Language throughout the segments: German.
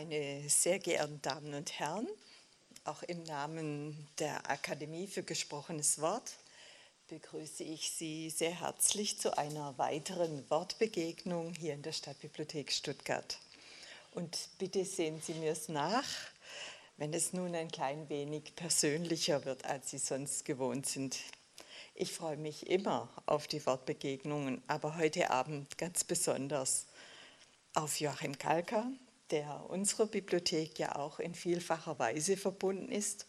Meine sehr geehrten Damen und Herren, auch im Namen der Akademie für gesprochenes Wort begrüße ich Sie sehr herzlich zu einer weiteren Wortbegegnung hier in der Stadtbibliothek Stuttgart. Und bitte sehen Sie mir es nach, wenn es nun ein klein wenig persönlicher wird, als Sie sonst gewohnt sind. Ich freue mich immer auf die Wortbegegnungen, aber heute Abend ganz besonders auf Joachim Kalker, der unserer Bibliothek ja auch in vielfacher Weise verbunden ist,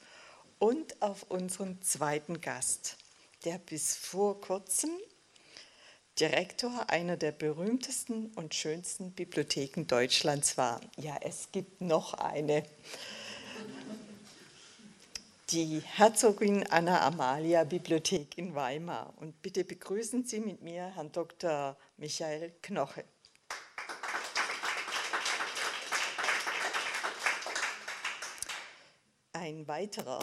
und auf unseren zweiten Gast, der bis vor kurzem Direktor einer der berühmtesten und schönsten Bibliotheken Deutschlands war. Ja, es gibt noch eine. Die Herzogin Anna Amalia Bibliothek in Weimar. Und bitte begrüßen Sie mit mir Herrn Dr. Michael Knoche. Ein weiterer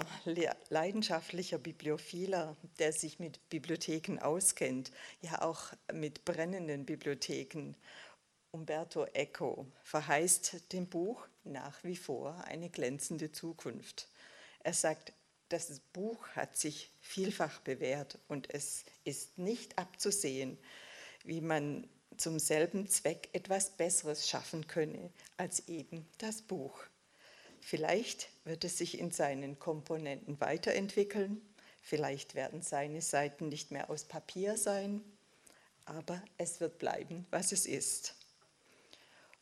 leidenschaftlicher Bibliophiler, der sich mit Bibliotheken auskennt, ja auch mit brennenden Bibliotheken, Umberto Eco, verheißt dem Buch nach wie vor eine glänzende Zukunft. Er sagt, das Buch hat sich vielfach bewährt und es ist nicht abzusehen, wie man zum selben Zweck etwas Besseres schaffen könne als eben das Buch. Vielleicht wird es sich in seinen Komponenten weiterentwickeln, vielleicht werden seine Seiten nicht mehr aus Papier sein, aber es wird bleiben, was es ist.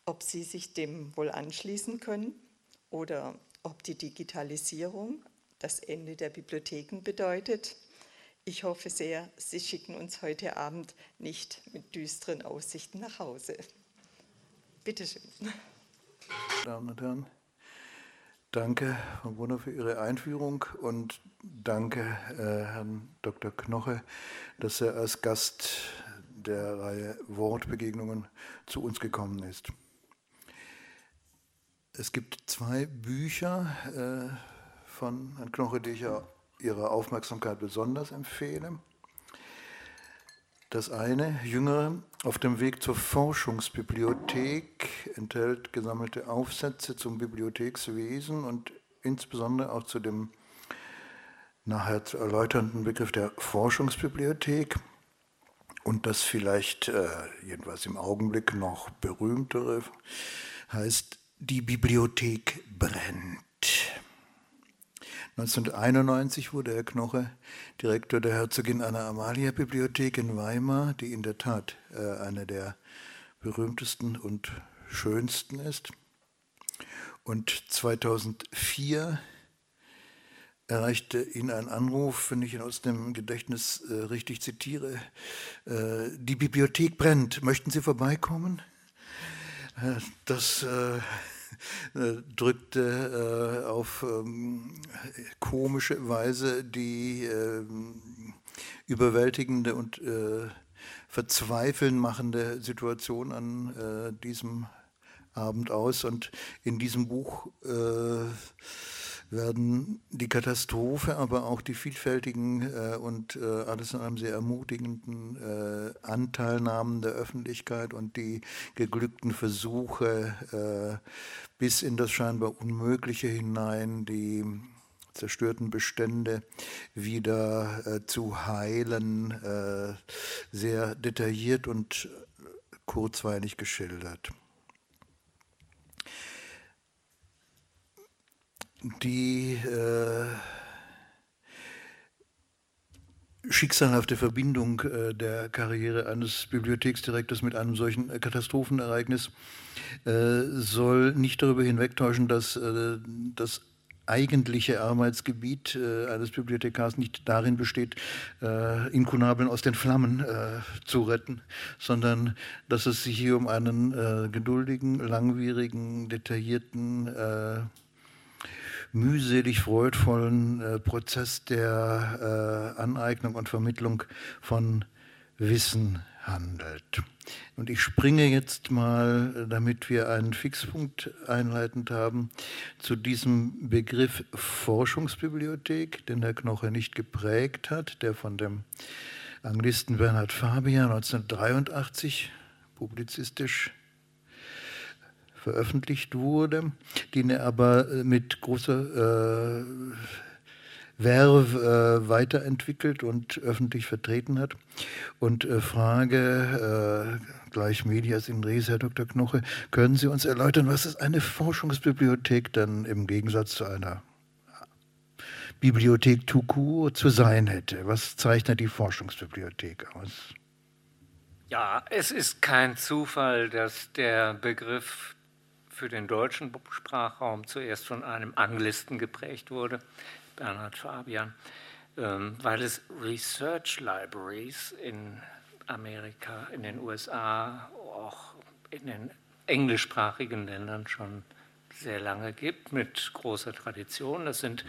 Ob Sie sich dem wohl anschließen können oder ob die Digitalisierung das Ende der Bibliotheken bedeutet, ich hoffe sehr, Sie schicken uns heute Abend nicht mit düsteren Aussichten nach Hause. Bitte schön. Damen und Herren, Danke, Frau Brunner, für Ihre Einführung und danke, äh, Herrn Dr. Knoche, dass er als Gast der Reihe Wortbegegnungen zu uns gekommen ist. Es gibt zwei Bücher äh, von Herrn Knoche, die ich Ihrer Aufmerksamkeit besonders empfehle. Das eine, jüngere, auf dem Weg zur Forschungsbibliothek, enthält gesammelte Aufsätze zum Bibliothekswesen und insbesondere auch zu dem nachher zu erläuternden Begriff der Forschungsbibliothek. Und das vielleicht, äh, jedenfalls im Augenblick noch berühmtere, heißt Die Bibliothek brennt. 1991 wurde Herr Knoche Direktor der Herzogin Anna Amalia Bibliothek in Weimar, die in der Tat äh, eine der berühmtesten und schönsten ist. Und 2004 erreichte ihn ein Anruf, wenn ich ihn aus dem Gedächtnis äh, richtig zitiere, äh, die Bibliothek brennt, möchten Sie vorbeikommen? Äh, das äh, drückte äh, auf ähm, komische Weise die ähm, überwältigende und äh, verzweifeln machende Situation an diesem Abend aus. Und in diesem Buch werden die Katastrophe, aber auch die vielfältigen äh, und äh, alles in einem sehr ermutigenden äh, Anteilnahmen der Öffentlichkeit und die geglückten Versuche äh, bis in das scheinbar Unmögliche hinein, die zerstörten Bestände wieder äh, zu heilen, äh, sehr detailliert und kurzweilig geschildert. Die äh, schicksalhafte Verbindung äh, der Karriere eines Bibliotheksdirektors mit einem solchen äh, Katastrophenereignis äh, soll nicht darüber hinwegtäuschen, dass äh, das eigentliche Arbeitsgebiet äh, eines Bibliothekars nicht darin besteht, äh, Inkunabeln aus den Flammen äh, zu retten, sondern dass es sich hier um einen äh, geduldigen, langwierigen, detaillierten mühselig freudvollen äh, Prozess der äh, Aneignung und Vermittlung von Wissen handelt. Und ich springe jetzt mal, damit wir einen Fixpunkt einleitend haben, zu diesem Begriff Forschungsbibliothek, den Herr Knoche nicht geprägt hat, der von dem Anglisten Bernhard Fabian 1983 publizistisch veröffentlicht wurde, den er aber äh, mit großer äh, Verve äh, weiterentwickelt und öffentlich vertreten hat. Und äh, Frage, äh, gleich Medias in Res, Herr Dr. Knoche, können Sie uns erläutern, was ist eine Forschungsbibliothek dann im Gegensatz zu einer Bibliothek Tuku zu sein hätte? Was zeichnet die Forschungsbibliothek aus? Ja, es ist kein Zufall, dass der Begriff für den deutschen Sprachraum zuerst von einem Anglisten geprägt wurde, Bernhard Fabian, ähm, weil es Research Libraries in Amerika, in den USA, auch in den englischsprachigen Ländern schon sehr lange gibt, mit großer Tradition. Das sind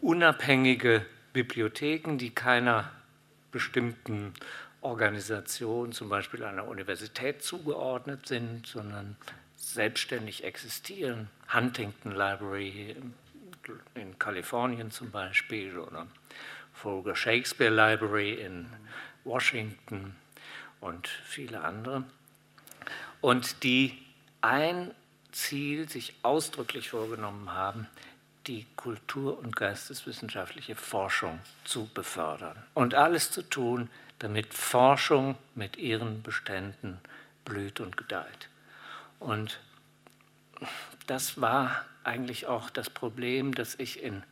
unabhängige Bibliotheken, die keiner bestimmten Organisation, zum Beispiel einer Universität, zugeordnet sind, sondern selbstständig existieren. Huntington Library in Kalifornien zum Beispiel oder Folger Shakespeare Library in Washington und viele andere. Und die ein Ziel sich ausdrücklich vorgenommen haben, die kultur- und geisteswissenschaftliche Forschung zu befördern und alles zu tun, damit Forschung mit ihren Beständen blüht und gedeiht. Und das war eigentlich auch das Problem, das ich in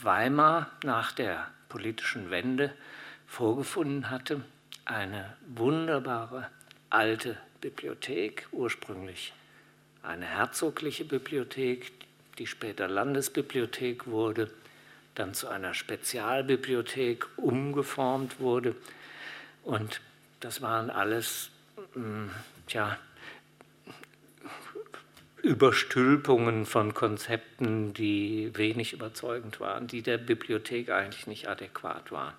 Weimar nach der politischen Wende vorgefunden hatte. Eine wunderbare alte Bibliothek, ursprünglich eine herzogliche Bibliothek, die später Landesbibliothek wurde, dann zu einer Spezialbibliothek umgeformt wurde. Und das waren alles, hm, tja, Überstülpungen von Konzepten, die wenig überzeugend waren, die der Bibliothek eigentlich nicht adäquat waren.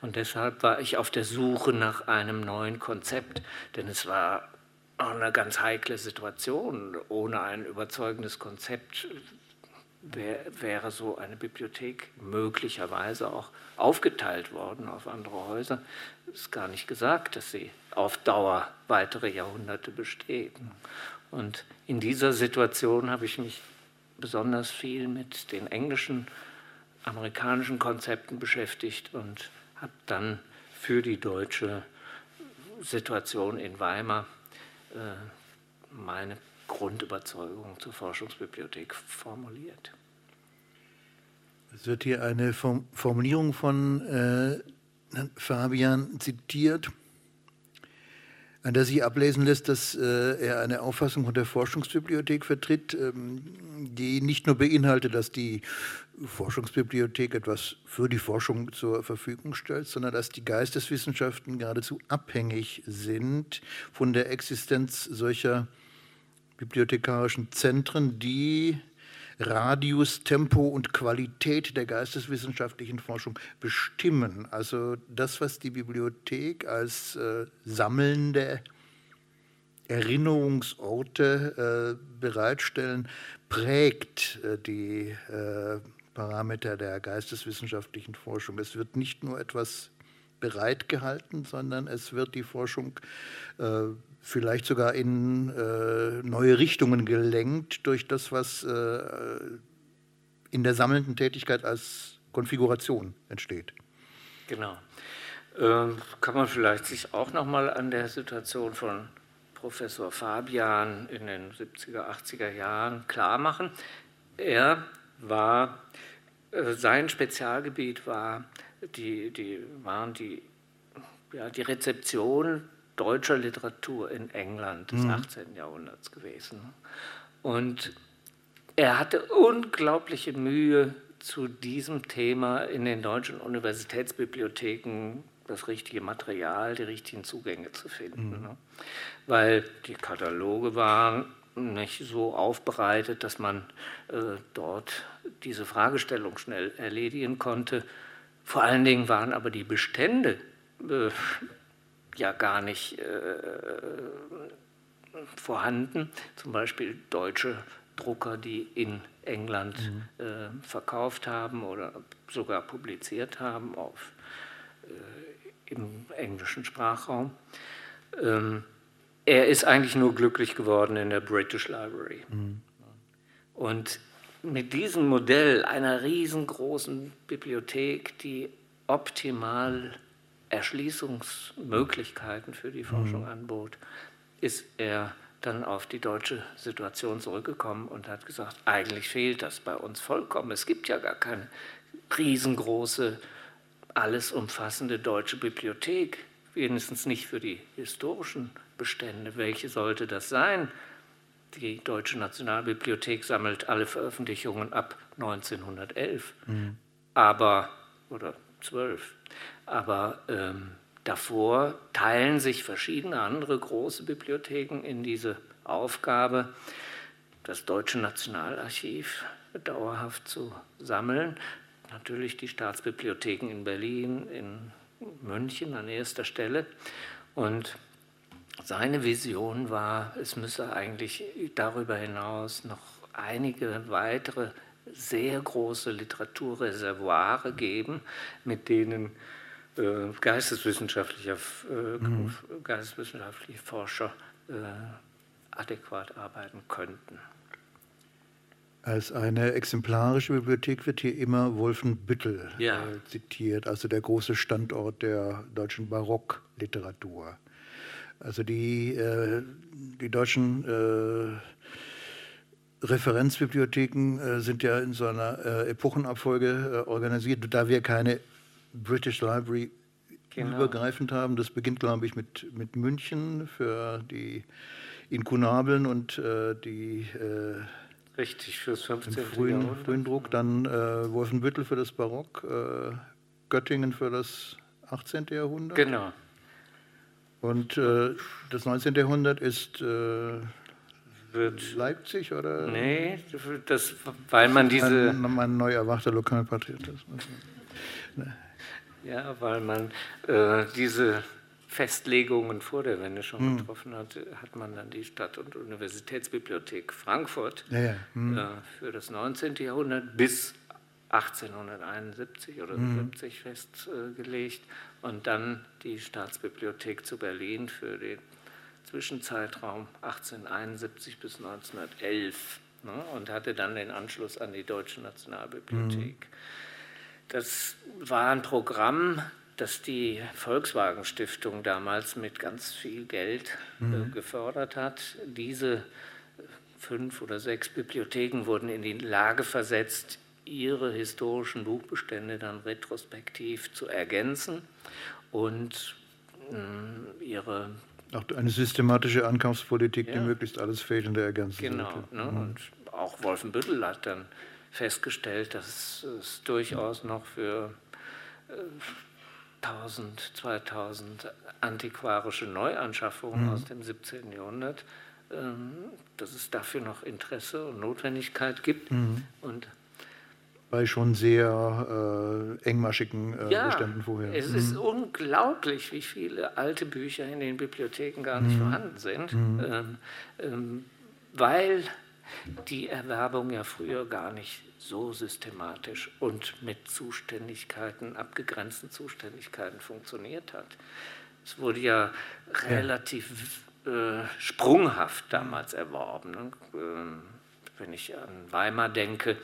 Und deshalb war ich auf der Suche nach einem neuen Konzept, denn es war eine ganz heikle Situation. Ohne ein überzeugendes Konzept wäre so eine Bibliothek möglicherweise auch aufgeteilt worden auf andere Häuser. Es ist gar nicht gesagt, dass sie auf Dauer weitere Jahrhunderte besteht. Und in dieser Situation habe ich mich besonders viel mit den englischen, amerikanischen Konzepten beschäftigt und habe dann für die deutsche Situation in Weimar äh, meine Grundüberzeugung zur Forschungsbibliothek formuliert. Es wird hier eine Formulierung von äh, Fabian zitiert an der sich ablesen lässt, dass äh, er eine Auffassung von der Forschungsbibliothek vertritt, ähm, die nicht nur beinhaltet, dass die Forschungsbibliothek etwas für die Forschung zur Verfügung stellt, sondern dass die Geisteswissenschaften geradezu abhängig sind von der Existenz solcher bibliothekarischen Zentren, die Radius, Tempo und Qualität der geisteswissenschaftlichen Forschung bestimmen. Also das, was die Bibliothek als äh, sammelnde Erinnerungsorte äh, bereitstellen, prägt äh, die äh, Parameter der geisteswissenschaftlichen Forschung. Es wird nicht nur etwas bereitgehalten, sondern es wird die Forschung äh, vielleicht sogar in äh, neue Richtungen gelenkt durch das, was äh, in der sammelnden Tätigkeit als Konfiguration entsteht. Genau. Ähm, kann man vielleicht sich auch noch mal an der Situation von Professor Fabian in den 70er, 80er Jahren klar machen. Er war, äh, sein Spezialgebiet war die, die, waren die, ja, die Rezeption deutscher Literatur in England des mhm. 18. Jahrhunderts gewesen. Und er hatte unglaubliche Mühe, zu diesem Thema in den deutschen Universitätsbibliotheken das richtige Material, die richtigen Zugänge zu finden. Mhm. Ne? Weil die Kataloge waren nicht so aufbereitet, dass man äh, dort diese Fragestellung schnell erledigen konnte. Vor allen Dingen waren aber die Bestände äh, ja gar nicht äh, vorhanden. Zum Beispiel deutsche Drucker, die in England mhm. äh, verkauft haben oder sogar publiziert haben auf, äh, im englischen Sprachraum. Ähm, er ist eigentlich nur glücklich geworden in der British Library. Mhm. Und mit diesem Modell einer riesengroßen Bibliothek, die optimal Erschließungsmöglichkeiten für die Forschung mhm. anbot, ist er dann auf die deutsche Situation zurückgekommen und hat gesagt, eigentlich fehlt das bei uns vollkommen. Es gibt ja gar keine riesengroße, alles umfassende deutsche Bibliothek, wenigstens nicht für die historischen Bestände. Welche sollte das sein? Die Deutsche Nationalbibliothek sammelt alle Veröffentlichungen ab 1911, mhm. aber, oder 12. Aber ähm, davor teilen sich verschiedene andere große Bibliotheken in diese Aufgabe, das Deutsche Nationalarchiv dauerhaft zu sammeln. Natürlich die Staatsbibliotheken in Berlin, in München an erster Stelle. Und seine Vision war, es müsse eigentlich darüber hinaus noch einige weitere sehr große Literaturreservoire geben, mit denen äh, geisteswissenschaftliche, äh, mhm. geisteswissenschaftliche Forscher äh, adäquat arbeiten könnten. Als eine exemplarische Bibliothek wird hier immer Wolfenbüttel ja. äh, zitiert, also der große Standort der deutschen Barockliteratur. Also die, äh, die deutschen äh, Referenzbibliotheken äh, sind ja in so einer äh, Epochenabfolge äh, organisiert. Da wir keine British Library genau. übergreifend haben, das beginnt, glaube ich, mit, mit München für die Inkunabeln und äh, die Richtig, fürs 15. Frühen, Jahrhundert. frühen Druck, dann äh, Wolfenbüttel für das Barock, äh, Göttingen für das 18. Jahrhundert. Genau. Und äh, das 19. Jahrhundert ist äh, Leipzig oder? Nee, das, weil man diese. Ein, mein neu erwachter Lokalpatriotismus. Ja, weil man äh, diese Festlegungen vor der Wende schon hm. getroffen hat, hat man dann die Stadt- und Universitätsbibliothek Frankfurt ja, ja. Hm. Äh, für das 19. Jahrhundert bis 1871 oder hm. 70 festgelegt und dann die Staatsbibliothek zu Berlin für den Zwischenzeitraum 1871 bis 1911 ne, und hatte dann den Anschluss an die Deutsche Nationalbibliothek. Mhm. Das war ein Programm, das die Volkswagen Stiftung damals mit ganz viel Geld äh, mhm. gefördert hat. Diese fünf oder sechs Bibliotheken wurden in die Lage versetzt, ihre historischen Buchbestände dann retrospektiv zu ergänzen und äh, ihre auch eine systematische Ankaufspolitik, ja. die möglichst alles Fehlende ergänzen Genau. Ne? Mhm. Und auch Wolfenbüttel hat dann festgestellt, dass es durchaus noch für äh, 1000, 2000 antiquarische Neuanschaffungen mhm. aus dem 17. Jahrhundert, ähm, dass es dafür noch Interesse und Notwendigkeit gibt. Mhm. Und bei schon sehr äh, engmaschigen äh, ja, Beständen vorher. Es mhm. ist unglaublich, wie viele alte Bücher in den Bibliotheken gar nicht mhm. vorhanden sind, mhm. ähm, ähm, weil die Erwerbung ja früher gar nicht so systematisch und mit Zuständigkeiten, abgegrenzten Zuständigkeiten funktioniert hat. Es wurde ja relativ äh, sprunghaft damals erworben. Ne? Ähm, wenn ich an Weimar denke,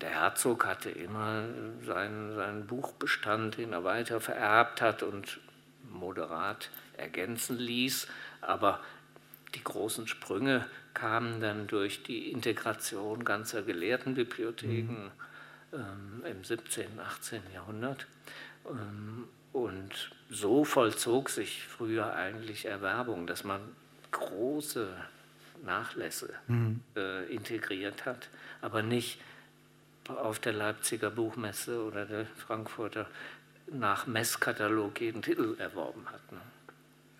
der Herzog hatte immer seinen, seinen Buchbestand, den er weiter vererbt hat und moderat ergänzen ließ. Aber die großen Sprünge kamen dann durch die Integration ganzer Gelehrtenbibliotheken mhm. ähm, im 17., 18. Jahrhundert. Ähm, und so vollzog sich früher eigentlich Erwerbung, dass man große Nachlässe mhm. äh, integriert hat, aber nicht auf der Leipziger Buchmesse oder der Frankfurter nach Messkatalog jeden Titel erworben hat. Ne?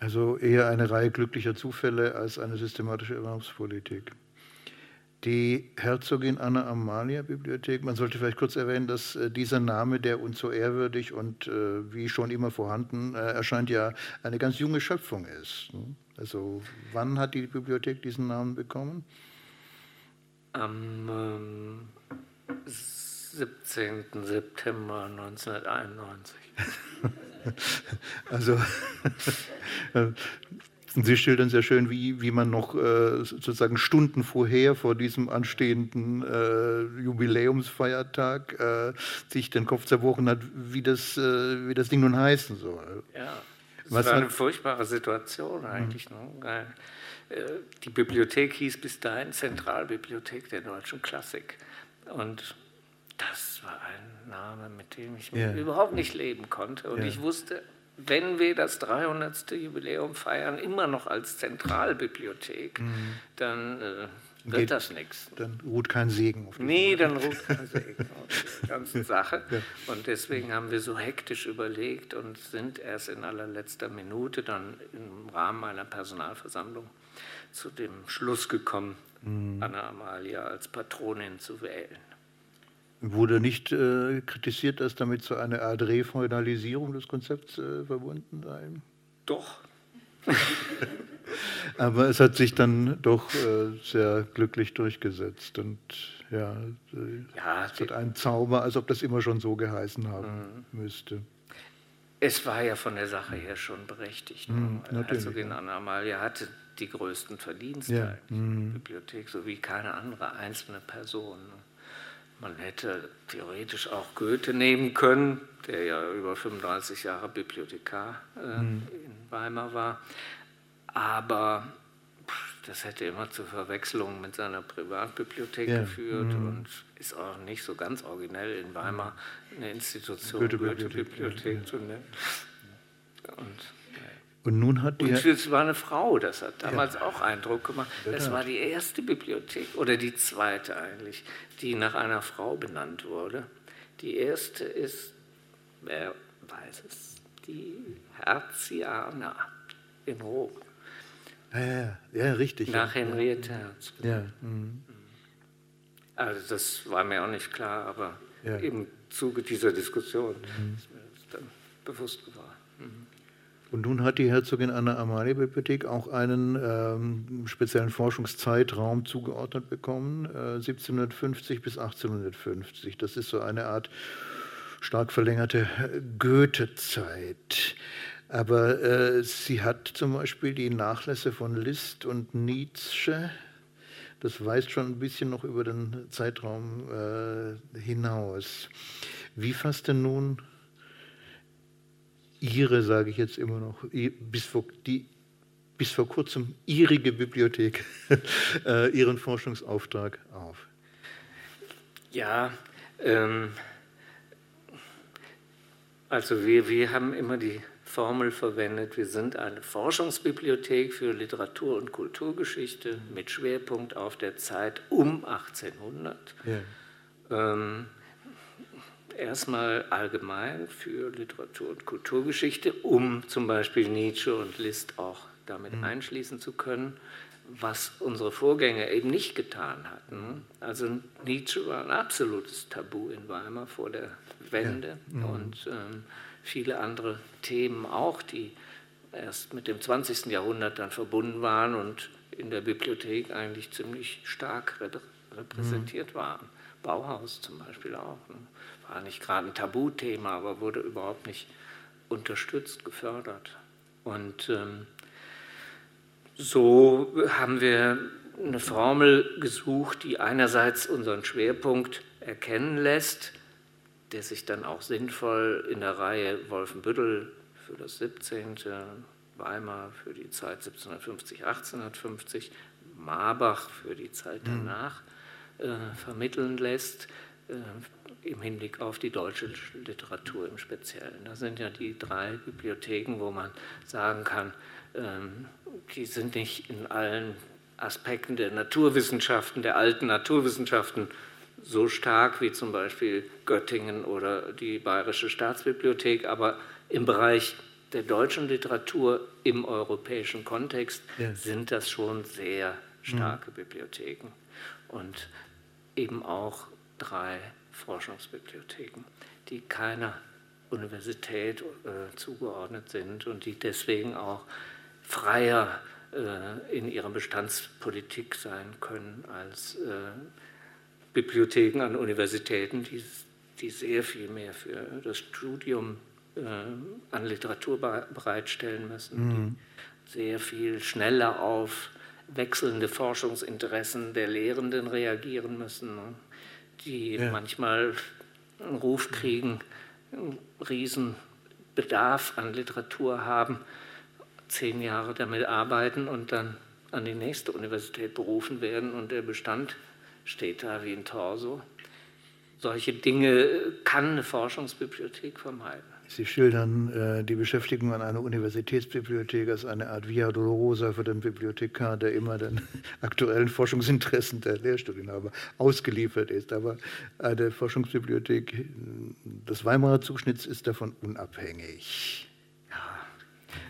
Also eher eine Reihe glücklicher Zufälle als eine systematische Erwerbspolitik. Die Herzogin Anna Amalia Bibliothek, man sollte vielleicht kurz erwähnen, dass äh, dieser Name, der uns so ehrwürdig und äh, wie schon immer vorhanden äh, erscheint, ja eine ganz junge Schöpfung ist. Ne? Also wann hat die Bibliothek diesen Namen bekommen? Am ähm, 17. September 1991. also Sie schildern sehr schön, wie, wie man noch äh, sozusagen Stunden vorher, vor diesem anstehenden äh, Jubiläumsfeiertag, äh, sich den Kopf zerbrochen hat, wie das, äh, wie das Ding nun heißen soll. Ja, das Was war eine furchtbare Situation eigentlich. Mhm. Ne? Die Bibliothek hieß bis dahin Zentralbibliothek der deutschen Klassik. Und das war ein Name, mit dem ich yeah. überhaupt nicht leben konnte. Und yeah. ich wusste, wenn wir das 300. Jubiläum feiern, immer noch als Zentralbibliothek, mhm. dann äh, wird Geht, das nichts. Dann ruht kein Segen auf Nee, dann ruht kein Segen auf der ganzen Sache. Ja. Und deswegen haben wir so hektisch überlegt und sind erst in allerletzter Minute dann im Rahmen einer Personalversammlung zu dem Schluss gekommen, mhm. Anna Amalia als Patronin zu wählen. Wurde nicht äh, kritisiert, dass damit so eine Art Refeudalisierung des Konzepts äh, verbunden sei? Doch. Aber es hat sich dann doch äh, sehr glücklich durchgesetzt. Und ja, äh, ja es hat einen Zauber, als ob das immer schon so geheißen haben mhm. müsste. Es war ja von der Sache her schon berechtigt. Mhm, Herzogin Anna Amalia hatte die größten Verdienste ja. in der mhm. Bibliothek, so wie keine andere einzelne Person. Man hätte theoretisch auch Goethe nehmen können, der ja über 35 Jahre Bibliothekar äh, mhm. in Weimar war. Aber das hätte immer zu Verwechslungen mit seiner Privatbibliothek ja. geführt mhm. und ist auch nicht so ganz originell in Weimar eine Institution Goethe-Bibliothek Goethe zu nennen. Und und nun hat die. Und es war eine Frau, das hat damals ja. auch Eindruck gemacht. Das war die erste Bibliothek, oder die zweite eigentlich, die nach einer Frau benannt wurde. Die erste ist, wer weiß es, die Herziana in Rom. Ja, ja, ja richtig. Nach Henriette Herz. Ja. Mhm. Also das war mir auch nicht klar, aber im Zuge dieser Diskussion mhm. ist mir das dann bewusst geworden. Und nun hat die Herzogin Anna Amalia Bibliothek auch einen ähm, speziellen Forschungszeitraum zugeordnet bekommen, äh, 1750 bis 1850. Das ist so eine Art stark verlängerte Goethe-Zeit. Aber äh, sie hat zum Beispiel die Nachlässe von Liszt und Nietzsche. Das weist schon ein bisschen noch über den Zeitraum äh, hinaus. Wie fasst denn nun ihre, sage ich jetzt immer noch, bis vor, die, bis vor kurzem ihrige Bibliothek äh, ihren Forschungsauftrag auf? Ja, ähm, also wir, wir haben immer die Formel verwendet, wir sind eine Forschungsbibliothek für Literatur- und Kulturgeschichte mit Schwerpunkt auf der Zeit um 1800. Ja. Ähm, erstmal allgemein für Literatur- und Kulturgeschichte, um zum Beispiel Nietzsche und Liszt auch damit mhm. einschließen zu können, was unsere Vorgänger eben nicht getan hatten. Also Nietzsche war ein absolutes Tabu in Weimar vor der Wende ja. mhm. und ähm, viele andere Themen auch, die erst mit dem 20. Jahrhundert dann verbunden waren und in der Bibliothek eigentlich ziemlich stark repräsentiert mhm. waren. Bauhaus zum Beispiel auch. Ne? War nicht gerade ein Tabuthema, aber wurde überhaupt nicht unterstützt, gefördert. Und ähm, so haben wir eine Formel gesucht, die einerseits unseren Schwerpunkt erkennen lässt, der sich dann auch sinnvoll in der Reihe Wolfenbüttel für das 17., Weimar für die Zeit 1750, 1850, Marbach für die Zeit hm. danach äh, vermitteln lässt. Äh, im Hinblick auf die deutsche Literatur im Speziellen. Das sind ja die drei Bibliotheken, wo man sagen kann, ähm, die sind nicht in allen Aspekten der Naturwissenschaften, der alten Naturwissenschaften so stark wie zum Beispiel Göttingen oder die Bayerische Staatsbibliothek, aber im Bereich der deutschen Literatur im europäischen Kontext ja. sind das schon sehr starke mhm. Bibliotheken und eben auch drei Forschungsbibliotheken, die keiner Universität äh, zugeordnet sind und die deswegen auch freier äh, in ihrer Bestandspolitik sein können als äh, Bibliotheken an Universitäten, die, die sehr viel mehr für das Studium äh, an Literatur bereitstellen müssen, mhm. sehr viel schneller auf wechselnde Forschungsinteressen der Lehrenden reagieren müssen? Die ja. manchmal einen Ruf kriegen, einen Riesenbedarf an Literatur haben, zehn Jahre damit arbeiten und dann an die nächste Universität berufen werden und der Bestand steht da wie ein Torso. Solche Dinge kann eine Forschungsbibliothek vermeiden. Sie schildern äh, die Beschäftigung an einer Universitätsbibliothek als eine Art Via Dolorosa für den Bibliothekar, der immer den aktuellen Forschungsinteressen der Lehrstudienhaber ausgeliefert ist. Aber eine Forschungsbibliothek des Weimarer Zuschnitts ist davon unabhängig.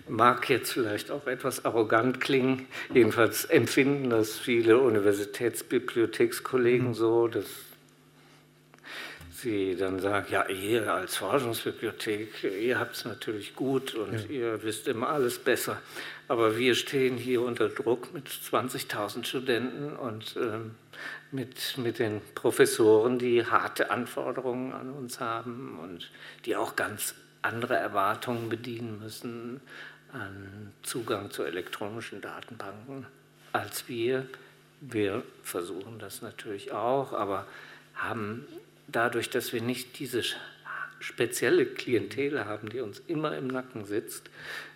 mag jetzt vielleicht auch etwas arrogant klingen. Jedenfalls empfinden das viele Universitätsbibliothekskollegen mhm. so, dass sie dann sagen, ja, ihr als Forschungsbibliothek, ihr habt es natürlich gut und ja. ihr wisst immer alles besser. Aber wir stehen hier unter Druck mit 20.000 Studenten und ähm, mit, mit den Professoren, die harte Anforderungen an uns haben und die auch ganz andere Erwartungen bedienen müssen an Zugang zu elektronischen Datenbanken als wir. Wir versuchen das natürlich auch, aber haben dadurch, dass wir nicht diese spezielle Klientel haben, die uns immer im Nacken sitzt,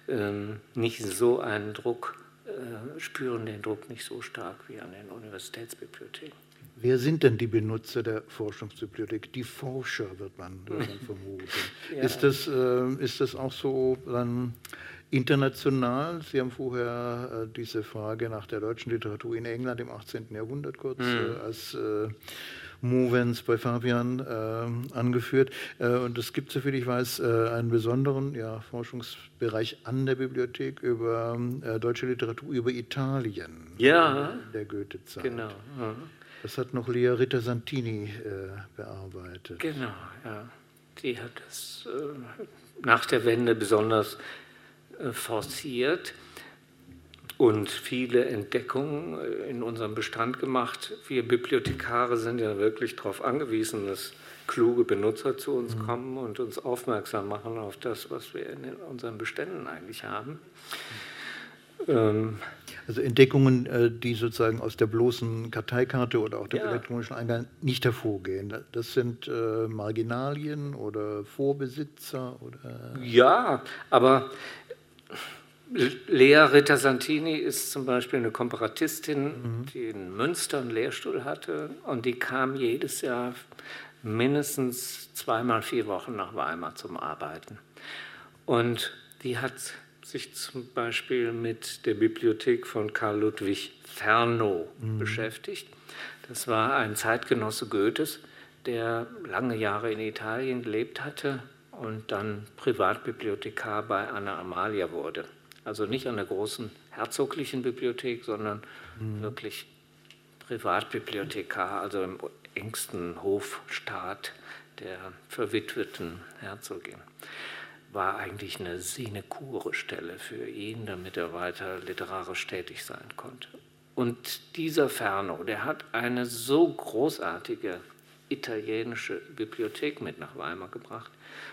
ähm, nicht so einen Druck, äh, spüren den Druck nicht so stark wie an den Universitätsbibliotheken. Wer sind denn die Benutzer der Forschungsbibliothek? Die Forscher, wird man, wird man vermuten. ja. ist, das, äh, ist das auch so dann international? Sie haben vorher äh, diese Frage nach der deutschen Literatur in England im 18. Jahrhundert kurz mhm. als Movens bei Fabian äh, angeführt. Äh, und es gibt, soviel ich weiß, äh, einen besonderen ja, Forschungsbereich an der Bibliothek über äh, deutsche Literatur über Italien ja. in der Goethe-Zeit. Genau. Ja. Das hat noch Lea Ritter-Santini äh, bearbeitet. Genau, ja. Die hat das nach der Wende besonders forciert und viele Entdeckungen äh, in unserem Bestand gemacht. Wir Bibliothekare sind ja wirklich darauf angewiesen, dass kluge Benutzer zu uns mhm. kommen und uns aufmerksam machen auf das, was wir in unseren Beständen eigentlich haben. Ähm, also Entdeckungen, äh, die sozusagen aus der bloßen Karteikarte oder auch dem ja. elektronischen Eingang nicht hervorgehen. Das sind äh, Marginalien oder Vorbesitzer oder. Ja, aber Lea Ritter-Santini ist zum Beispiel eine Komparatistin, mhm. die in Münster einen Lehrstuhl hatte und die kam jedes Jahr mindestens zweimal vier Wochen nach Weimar zum Arbeiten. Und die hat sich zum Beispiel mit der Bibliothek von Karl Ludwig Fernow mhm. beschäftigt. Das war ein Zeitgenosse Goethes, der lange Jahre in Italien gelebt hatte und dann Privatbibliothekar bei Anna Amalia wurde. Also nicht an der großen herzoglichen Bibliothek, sondern mhm. wirklich Privatbibliothekar, also im engsten Hofstaat der verwitweten Herzogin. War eigentlich eine Sinekure-Stelle für ihn, damit er weiter literarisch tätig sein konnte. Und dieser Ferno, der hat eine so großartige italienische Bibliothek mit nach Weimar gebracht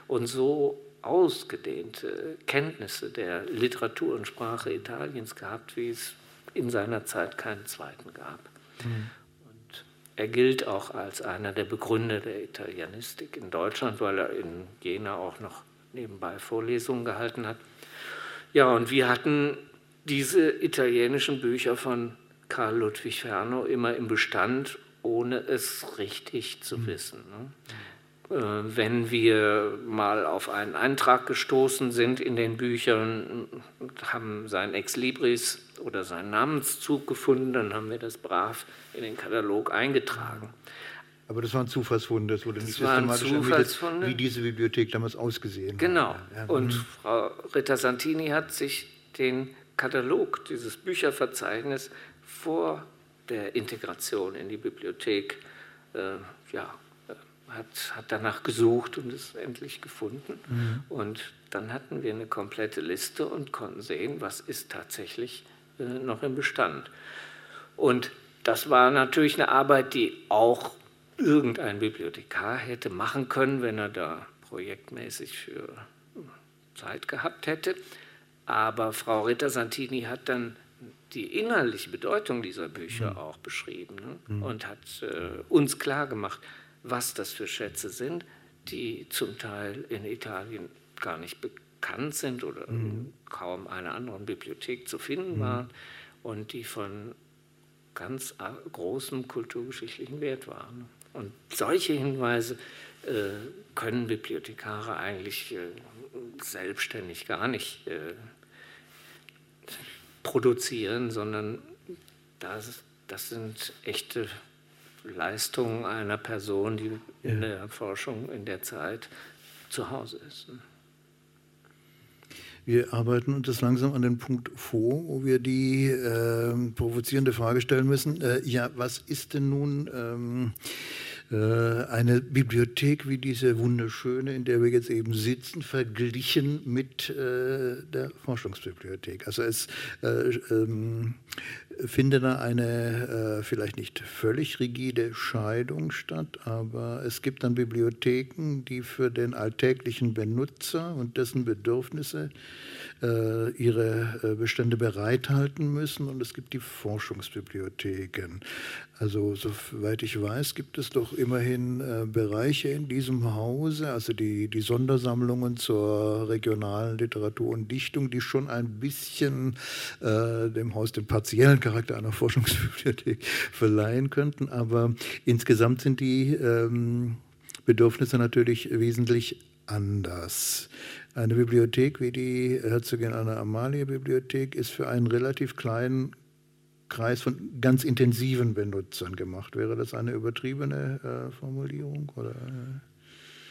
und so ausgedehnte Kenntnisse der Literatur und Sprache Italiens gehabt, wie es in seiner Zeit keinen zweiten gab. Mhm. Und er gilt auch als einer der Begründer der Italianistik in Deutschland, weil er in Jena auch noch nebenbei Vorlesungen gehalten hat. Ja, und wir hatten diese italienischen Bücher von Karl Ludwig Ferno immer im Bestand, ohne es richtig zu mhm. wissen. Ne? Äh, wenn wir mal auf einen Eintrag gestoßen sind in den Büchern, haben sein Ex Libris oder seinen Namenszug gefunden, dann haben wir das brav in den Katalog eingetragen. Aber das waren Zufallsfunde, das wurde nicht systematisch ermittelt, wie diese Bibliothek damals ausgesehen hat. Genau. Ja. Und mhm. Frau Ritter Santini hat sich den Katalog, dieses Bücherverzeichnis vor der Integration in die Bibliothek äh, ja, hat, hat danach gesucht und es endlich gefunden. Mhm. Und dann hatten wir eine komplette Liste und konnten sehen, was ist tatsächlich äh, noch im Bestand. Und das war natürlich eine Arbeit, die auch irgendein Bibliothekar hätte machen können, wenn er da projektmäßig für Zeit gehabt hätte. Aber Frau Ritter-Santini hat dann die innerliche Bedeutung dieser Bücher mhm. auch beschrieben ne? mhm. und hat äh, uns klargemacht, was das für Schätze sind, die zum Teil in Italien gar nicht bekannt sind oder mhm. in kaum einer anderen Bibliothek zu finden mhm. waren und die von ganz großem kulturgeschichtlichen Wert waren. Und solche Hinweise äh, können Bibliothekare eigentlich äh, selbstständig gar nicht äh, produzieren, sondern das, das sind echte Leistungen einer Person, die in der Forschung in der Zeit zu Hause ist. Wir arbeiten uns das langsam an den Punkt vor, wo wir die äh, provozierende Frage stellen müssen. Äh, ja, was ist denn nun ähm, äh, eine Bibliothek wie diese wunderschöne, in der wir jetzt eben sitzen, verglichen mit äh, der Forschungsbibliothek? Also es äh, ähm, findet da eine äh, vielleicht nicht völlig rigide Scheidung statt, aber es gibt dann Bibliotheken, die für den alltäglichen Benutzer und dessen Bedürfnisse äh, ihre äh, Bestände bereithalten müssen und es gibt die Forschungsbibliotheken. Also soweit ich weiß, gibt es doch immerhin äh, Bereiche in diesem Hause, also die, die Sondersammlungen zur regionalen Literatur und Dichtung, die schon ein bisschen äh, dem Haus den partiellen Charakter einer Forschungsbibliothek verleihen könnten. Aber insgesamt sind die ähm, Bedürfnisse natürlich wesentlich anders. Eine Bibliothek wie die Herzogin Anna Amalie Bibliothek ist für einen relativ kleinen Kreis von ganz intensiven Benutzern gemacht. Wäre das eine übertriebene äh, Formulierung? Oder?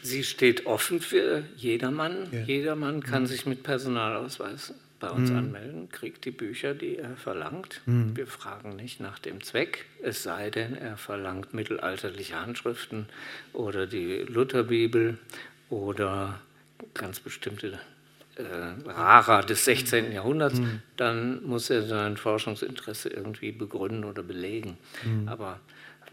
Sie steht offen für jedermann. Ja. Jedermann kann mhm. sich mit Personalausweis bei uns mhm. anmelden, kriegt die Bücher, die er verlangt. Mhm. Wir fragen nicht nach dem Zweck, es sei denn, er verlangt mittelalterliche Handschriften oder die Lutherbibel oder ganz bestimmte äh, Rara des 16. Jahrhunderts, mhm. dann muss er sein Forschungsinteresse irgendwie begründen oder belegen. Mhm. Aber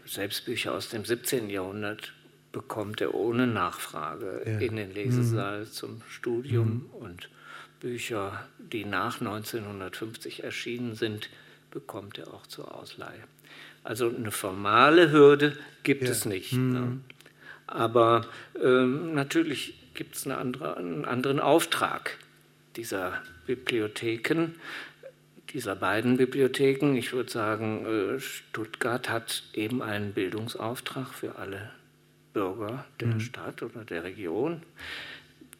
selbst Bücher aus dem 17. Jahrhundert bekommt er ohne Nachfrage ja. in den Lesesaal mhm. zum Studium mhm. und Bücher, die nach 1950 erschienen sind, bekommt er auch zur Ausleihe. Also eine formale Hürde gibt ja. es nicht. Ne? Mhm. Aber ähm, natürlich gibt es eine andere, einen anderen Auftrag dieser Bibliotheken, dieser beiden Bibliotheken. Ich würde sagen, äh, Stuttgart hat eben einen Bildungsauftrag für alle Bürger der mhm. Stadt oder der Region.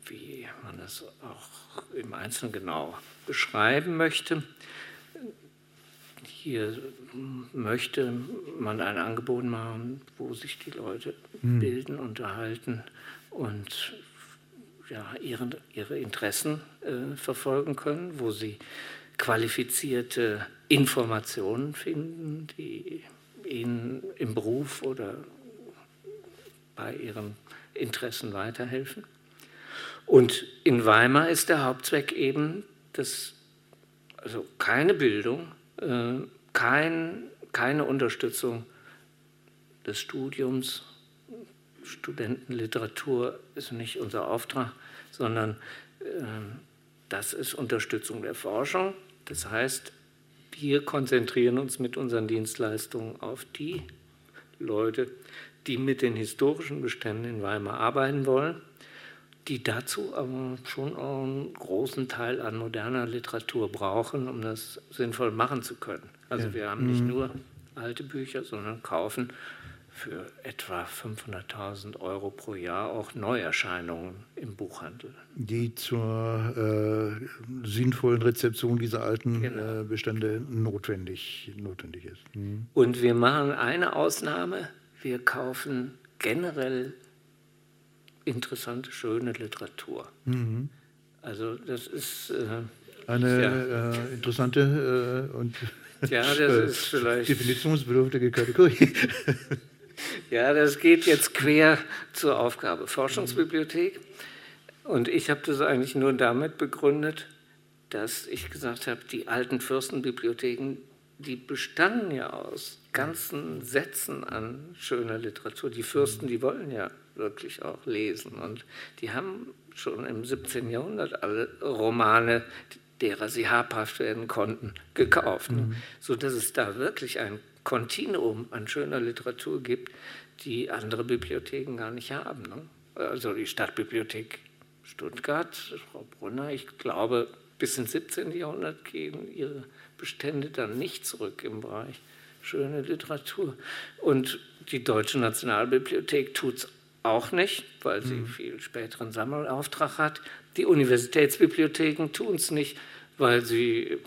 Wie man es auch im Einzelnen genau beschreiben möchte. Hier möchte man ein Angebot machen, wo sich die Leute mhm. bilden, unterhalten und ja, ihren, ihre Interessen äh, verfolgen können, wo sie qualifizierte Informationen finden, die ihnen im Beruf oder bei ihren Interessen weiterhelfen. Und in Weimar ist der Hauptzweck eben, dass also keine Bildung, äh, kein, keine Unterstützung des Studiums Studentenliteratur ist nicht unser Auftrag, sondern äh, das ist Unterstützung der Forschung. Das heißt, wir konzentrieren uns mit unseren Dienstleistungen auf die Leute, die mit den historischen Beständen in Weimar arbeiten wollen, die dazu aber schon auch einen großen Teil an moderner Literatur brauchen, um das sinnvoll machen zu können. Also ja. wir haben nicht mhm. nur alte Bücher, sondern kaufen für etwa 500.000 Euro pro Jahr auch Neuerscheinungen im Buchhandel. Die zur äh, sinnvollen Rezeption dieser alten genau. äh, Bestände notwendig, notwendig ist. Mhm. Und wir machen eine Ausnahme. Wir kaufen generell interessante, schöne Literatur. Mhm. Also das ist... Äh, eine ja. äh, interessante äh, und ja, das ist vielleicht definitionsbedürftige Kategorie. Ja, das geht jetzt quer zur Aufgabe Forschungsbibliothek. Und ich habe das eigentlich nur damit begründet, dass ich gesagt habe, die alten Fürstenbibliotheken, die bestanden ja aus ganzen Sätzen an schöner Literatur. Die Fürsten, die wollen ja wirklich auch lesen. Und die haben schon im 17. Jahrhundert alle Romane, derer sie habhaft werden konnten, gekauft. Mhm. Sodass es da wirklich ein Kontinuum an schöner Literatur gibt, die andere Bibliotheken gar nicht haben. Ne? Also die Stadtbibliothek Stuttgart, Frau Brunner, ich glaube, bis ins 17. Jahrhundert gehen ihre Bestände dann nicht zurück im Bereich schöne Literatur. Und die Deutsche Nationalbibliothek tut es auch nicht, weil sie mhm. viel späteren Sammelauftrag hat. Die Universitätsbibliotheken tun es nicht, weil sie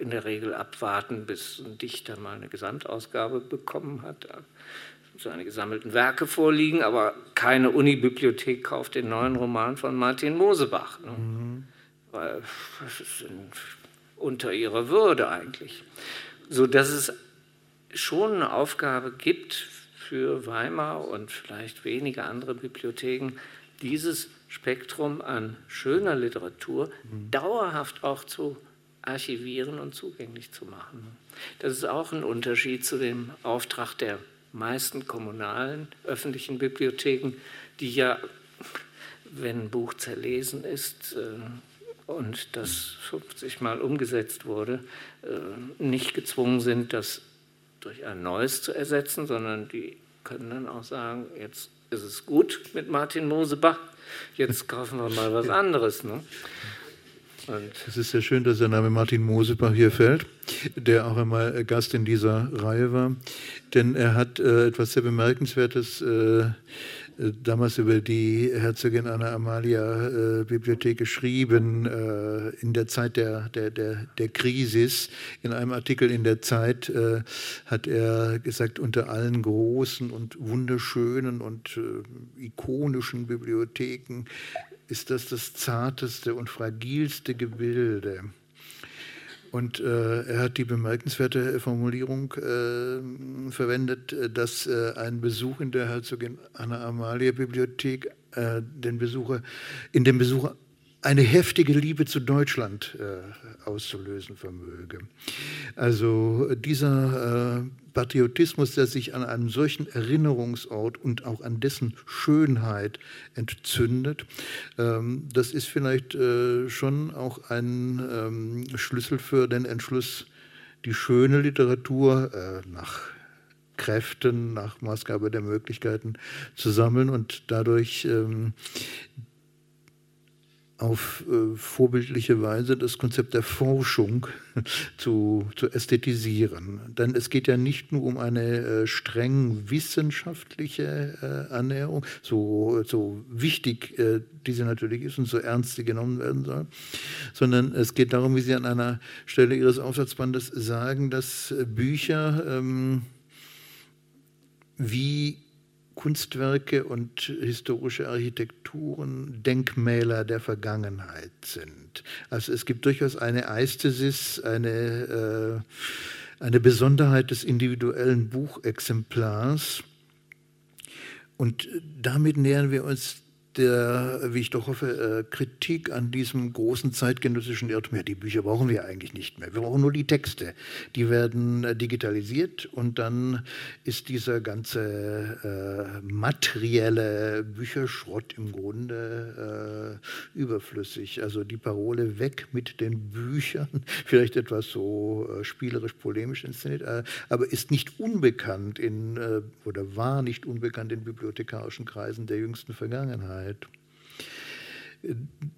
in der Regel abwarten, bis ein Dichter mal eine Gesamtausgabe bekommen hat. Seine gesammelten Werke vorliegen, aber keine Unibibliothek kauft den neuen Roman von Martin Mosebach. Ne? Mhm. Weil das ist unter ihrer Würde eigentlich. So dass es schon eine Aufgabe gibt für Weimar und vielleicht wenige andere Bibliotheken, dieses Spektrum an schöner Literatur mhm. dauerhaft auch zu archivieren und zugänglich zu machen. Das ist auch ein Unterschied zu dem Auftrag der meisten kommunalen öffentlichen Bibliotheken, die ja, wenn ein Buch zerlesen ist äh, und das 50 Mal umgesetzt wurde, äh, nicht gezwungen sind, das durch ein neues zu ersetzen, sondern die können dann auch sagen, jetzt ist es gut mit Martin Mosebach, jetzt kaufen wir mal was anderes. Ne? Es ist sehr schön, dass der Name Martin Mosebach hier fällt, der auch einmal Gast in dieser Reihe war. Denn er hat äh, etwas sehr Bemerkenswertes äh, damals über die Herzogin Anna Amalia äh, Bibliothek geschrieben, äh, in der Zeit der, der, der, der Krisis. In einem Artikel in der Zeit äh, hat er gesagt, unter allen großen und wunderschönen und äh, ikonischen Bibliotheken ist das das zarteste und fragilste Gebilde. Und äh, er hat die bemerkenswerte Formulierung äh, verwendet, dass äh, ein Besuch in der Herzogin Anna Amalia Bibliothek äh, den Besucher, in dem Besucher eine heftige Liebe zu Deutschland äh, auszulösen vermöge. Also dieser äh, Patriotismus, der sich an einem solchen Erinnerungsort und auch an dessen Schönheit entzündet, ähm, das ist vielleicht äh, schon auch ein ähm, Schlüssel für den Entschluss, die schöne Literatur äh, nach Kräften, nach Maßgabe der Möglichkeiten zu sammeln und dadurch ähm, auf äh, vorbildliche Weise das Konzept der Forschung zu, zu ästhetisieren. Denn es geht ja nicht nur um eine äh, streng wissenschaftliche äh, Annäherung, so, so wichtig äh, diese natürlich ist und so ernst sie genommen werden soll, sondern es geht darum, wie Sie an einer Stelle Ihres Aufsatzbandes sagen, dass äh, Bücher ähm, wie Kunstwerke und historische Architekturen Denkmäler der Vergangenheit sind. Also es gibt durchaus eine Eistesis, eine, äh, eine Besonderheit des individuellen Buchexemplars. Und damit nähern wir uns der, wie ich doch hoffe, äh, Kritik an diesem großen zeitgenössischen Irrtum. Ja, die Bücher brauchen wir eigentlich nicht mehr. Wir brauchen nur die Texte. Die werden äh, digitalisiert und dann ist dieser ganze äh, materielle Bücherschrott im Grunde äh, überflüssig. Also die Parole weg mit den Büchern, vielleicht etwas so äh, spielerisch polemisch inszeniert, äh, aber ist nicht unbekannt in, oder war nicht unbekannt in bibliothekarischen Kreisen der jüngsten Vergangenheit. Vergangenheit.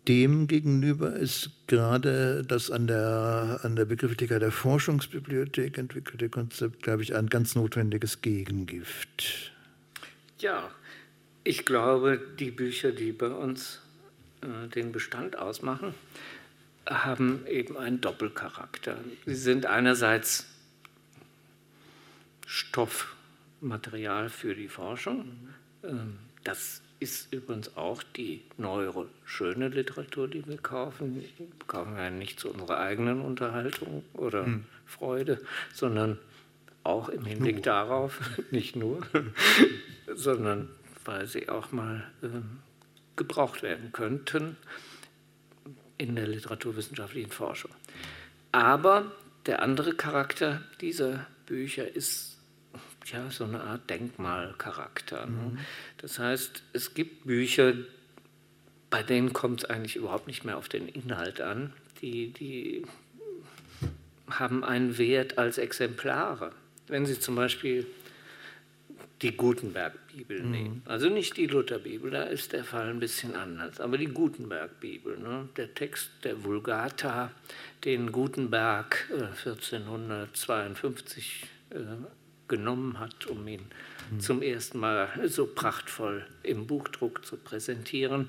Demgegenüber ist gerade das an der, an der Begrifflichkeit der Forschungsbibliothek entwickelte Konzept, glaube ich, ein ganz notwendiges Gegengift. Ja, ich glaube, die Bücher, die bei uns äh, den Bestand ausmachen, haben eben einen Doppelcharakter. Sie sind einerseits Stoffmaterial für die Forschung. Mhm. Ähm, das ist übrigens auch die neuere schöne Literatur, die wir kaufen. Die kaufen wir nicht zu unserer eigenen Unterhaltung oder hm. Freude, sondern auch im Hinblick nur. darauf, nicht nur, sondern weil sie auch mal äh, gebraucht werden könnten in der literaturwissenschaftlichen Forschung. Aber der andere Charakter dieser Bücher ist ja, so eine Art Denkmalcharakter. Ne? Mhm. Das heißt, es gibt Bücher, bei denen kommt es eigentlich überhaupt nicht mehr auf den Inhalt an. Die, die haben einen Wert als Exemplare. Wenn Sie zum Beispiel die Gutenberg-Bibel mhm. nehmen, also nicht die Lutherbibel, da ist der Fall ein bisschen anders, aber die Gutenberg-Bibel, ne? der Text der Vulgata, den Gutenberg äh, 1452 äh, genommen hat, um ihn mhm. zum ersten Mal so prachtvoll im Buchdruck zu präsentieren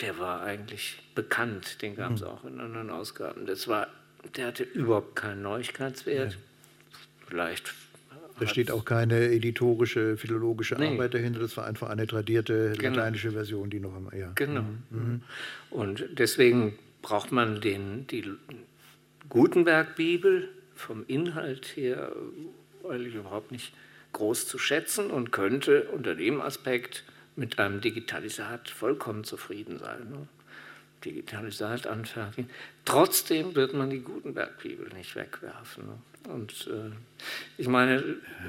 der war eigentlich bekannt, den gab es mhm. auch in anderen Ausgaben. Das war, der hatte überhaupt keinen Neuigkeitswert. Ja. Vielleicht. Da steht auch keine editorische, philologische nee. Arbeit dahinter. Das war einfach eine tradierte genau. lateinische Version, die noch einmal. Ja. Genau. Mhm. mhm. Und deswegen braucht man den, die Gutenberg-Bibel vom Inhalt her eigentlich überhaupt nicht groß zu schätzen und könnte unter dem Aspekt mit einem Digitalisat vollkommen zufrieden sein. Ne? Digitalisat anfertigen. Trotzdem wird man die Gutenberg-Bibel nicht wegwerfen. Ne? Und äh, ich meine,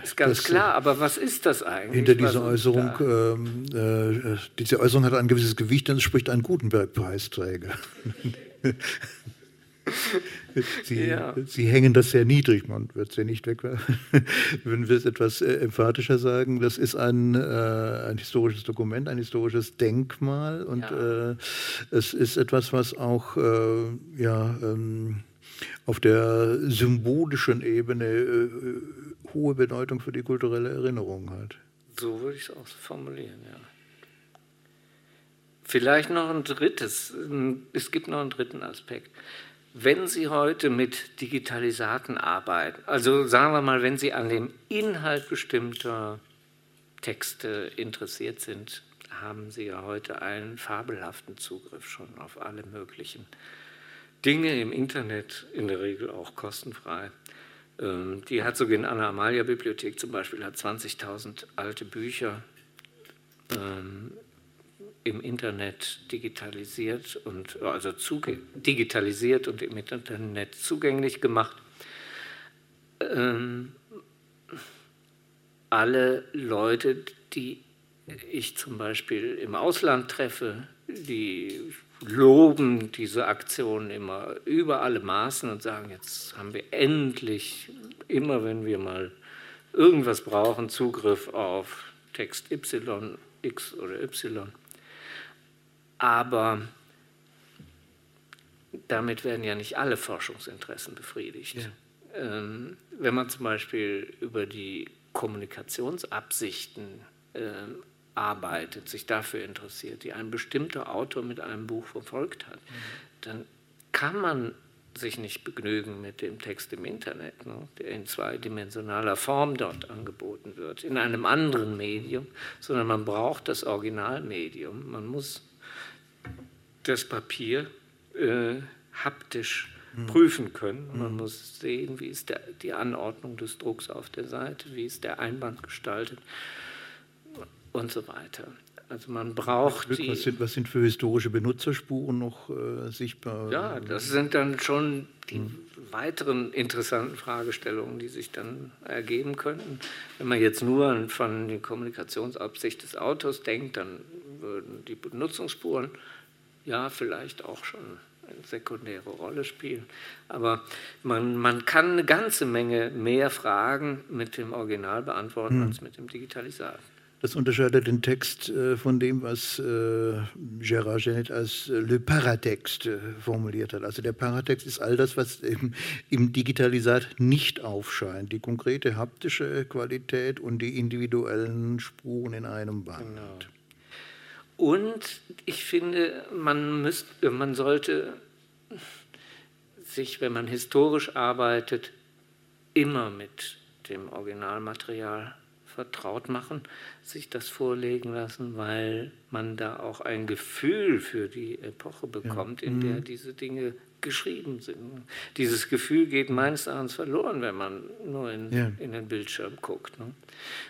ist ganz das, klar, aber was ist das eigentlich? Hinter dieser Äußerung, ähm, äh, diese Äußerung hat ein gewisses Gewicht, dann spricht ein Gutenberg-Preisträger. Sie, ja. Sie, hängen das sehr niedrig, man wird es ja nicht wegwerfen. Wenn wir es etwas äh, emphatischer sagen, das ist ein, äh, ein, historisches Dokument, ein historisches Denkmal und ja. äh, es ist etwas, was auch äh, ja, ähm, auf der symbolischen Ebene äh, hohe Bedeutung für die kulturelle Erinnerung hat. So würde ich es auch formulieren, ja. Vielleicht noch ein drittes, es gibt noch einen dritten Aspekt. Wenn Sie heute mit Digitalisaten arbeiten, also sagen wir mal, wenn Sie an dem Inhalt bestimmter Texte interessiert sind, haben Sie ja heute einen fabelhaften Zugriff schon auf alle möglichen Dinge im Internet, in der Regel auch kostenfrei. Ähm, die Herzogin Anna Amalia Bibliothek zum Beispiel hat 20.000 alte Bücher ähm, im Internet digitalisiert und also digitalisiert und im Internet zugänglich gemacht. Ähm, alle Leute, die ich zum Beispiel im Ausland treffe, die loben diese Aktion immer über alle Maßen und sagen, jetzt haben wir endlich, immer wenn wir mal irgendwas brauchen, Zugriff auf Text Y, X oder Y. Aber damit werden ja nicht alle Forschungsinteressen befriedigt. Ja. Ähm, wenn man zum Beispiel über die Kommunikationsabsichten äh, arbeitet, sich dafür interessiert, die ein bestimmter Autor mit einem Buch verfolgt hat, mhm. dann kann man sich nicht begnügen mit dem Text im Internet, ne, der in zweidimensionaler Form dort angeboten wird, in einem anderen Medium, sondern man braucht das Originalmedium. Man muss das Papier äh, haptisch mhm. prüfen können. Man mhm. muss sehen, wie ist der, die Anordnung des Drucks auf der Seite, wie ist der Einband gestaltet und so weiter. Also man braucht Glück, die, was, sind, was sind für historische Benutzerspuren noch äh, sichtbar? Ja, das sind dann schon die mhm. weiteren interessanten Fragestellungen, die sich dann ergeben könnten. Wenn man jetzt nur von der Kommunikationsabsicht des Autors denkt, dann würden die Benutzungsspuren ja vielleicht auch schon eine sekundäre Rolle spielen. Aber man, man kann eine ganze Menge mehr Fragen mit dem Original beantworten hm. als mit dem Digitalisat. Das unterscheidet den Text äh, von dem, was äh, Gérard Genet als äh, Le Paratext formuliert hat. Also der Paratext ist all das, was im, im, Digitalisat nicht aufscheint. Die konkrete haptische Qualität und die individuellen Spuren in einem Band. Genau. Und ich finde, man, müsst, man sollte sich, wenn man historisch arbeitet, immer mit dem Originalmaterial vertraut machen, sich das vorlegen lassen, weil man da auch ein Gefühl für die Epoche bekommt, ja. in der mhm. diese Dinge geschrieben sind. Dieses Gefühl geht meines Erachtens verloren, wenn man nur in, ja. in den Bildschirm guckt. Ne?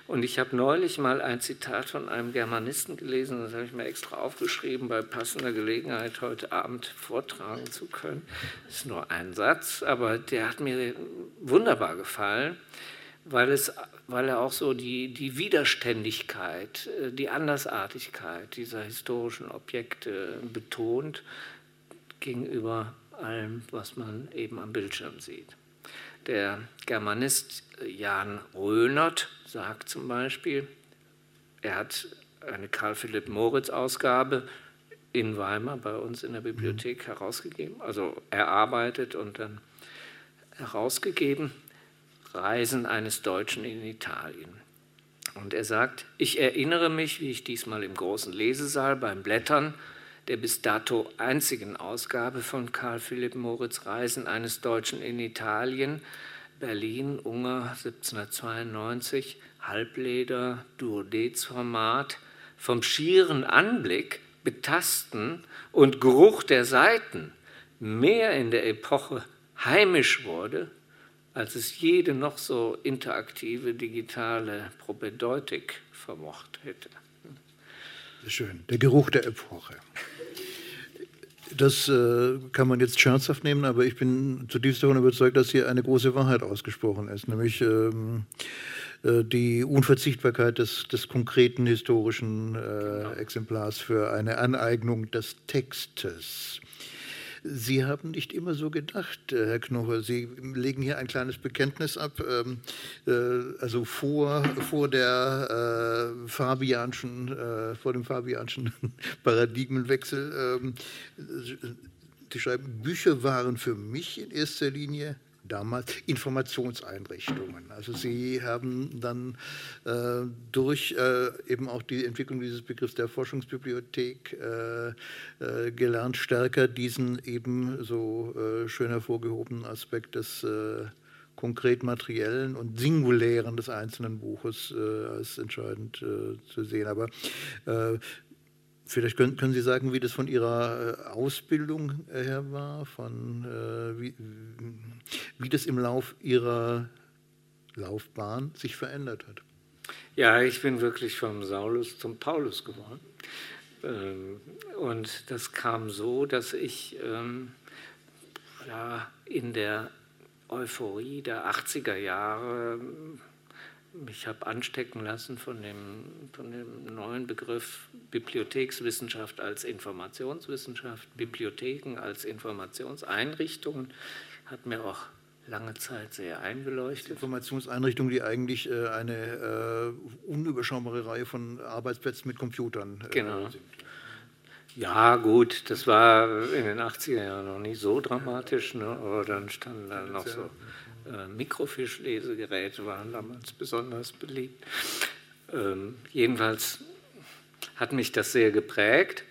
Und ich habe neulich mal ein Zitat von einem Germanisten gelesen, das habe ich mir extra aufgeschrieben, bei passender Gelegenheit heute Abend vortragen zu können. Das ist nur ein Satz, aber der hat mir wunderbar gefallen. weil, es, weil er auch so die, die Widerständigkeit, äh, die Andersartigkeit dieser historischen Objekte betont gegenüber allem, was man eben am Bildschirm sieht. Der Germanist Jan Rönert sagt zum Beispiel, er hat eine Karl Philipp Moritz Ausgabe in Weimar bei uns in der Bibliothek herausgegeben, also erarbeitet und dann herausgegeben, Reisen eines Deutschen in Italien. Und er sagt, ich erinnere mich, wie ich diesmal im großen Lesesaal beim Blättern der bis dato einzigen Ausgabe von Karl Philipp Moritz Reisen eines Deutschen in Italien, Berlin, Unger 1792, Halbleder, Duodez-Format, vom schieren Anblick, Betasten und Geruch der Seiten mehr in der Epoche heimisch wurde, als es jede noch so interaktive digitale Propedeutik vermocht hätte. Schön, der Geruch der Epoche. Das äh, kann man jetzt scherzhaft nehmen, aber ich bin zutiefst davon überzeugt, dass hier eine große Wahrheit ausgesprochen ist, nämlich ähm, äh, die Unverzichtbarkeit des, des konkreten historischen äh, genau. Exemplars für eine Aneignung des Textes. Sie haben nicht immer so gedacht, äh, Herr Knoche. Sie legen hier ein kleines Bekenntnis ab. Ähm, äh, also vor, vor der äh, Fabianschen, vor dem Fabianschen Paradigmenwechsel. Ähm, Sie schreiben, Bücher waren für mich in erster Linie damals Informationseinrichtungen. Also sie haben dann äh, durch äh, eben auch die Entwicklung dieses Begriffs der Forschungsbibliothek äh, äh gelernt, stärker diesen eben so äh, schön hervorgehobenen Aspekt des äh, konkret materiellen und singulären des einzelnen Buches als entscheidend zu sehen. Aber Vielleicht können, können, Sie sagen, wie das von Ihrer äh, Ausbildung äh, her war, von, äh, wie, wie das im Lauf Ihrer Laufbahn sich verändert hat. Ja, ich bin wirklich vom Saulus zum Paulus geworden. Ähm, und das kam so, dass ich ähm, ja, in der Euphorie der 80er Jahre mich habe anstecken lassen von dem, von dem neuen Begriff Bibliothekswissenschaft als Informationswissenschaft, Bibliotheken als Informationseinrichtungen, hat mir auch lange Zeit sehr eingeleuchtet. Informationseinrichtungen, die eigentlich äh, eine äh, unüberschaubare Reihe von Arbeitsplätzen mit Computern äh, genau. sind. Ja, gut, das war in den 80er Jahren noch nicht so dramatisch, ne? aber dann standen da noch so äh, Mikrofischlesegeräte waren damals besonders beliebt. Ähm, jedenfalls hat mich das sehr geprägt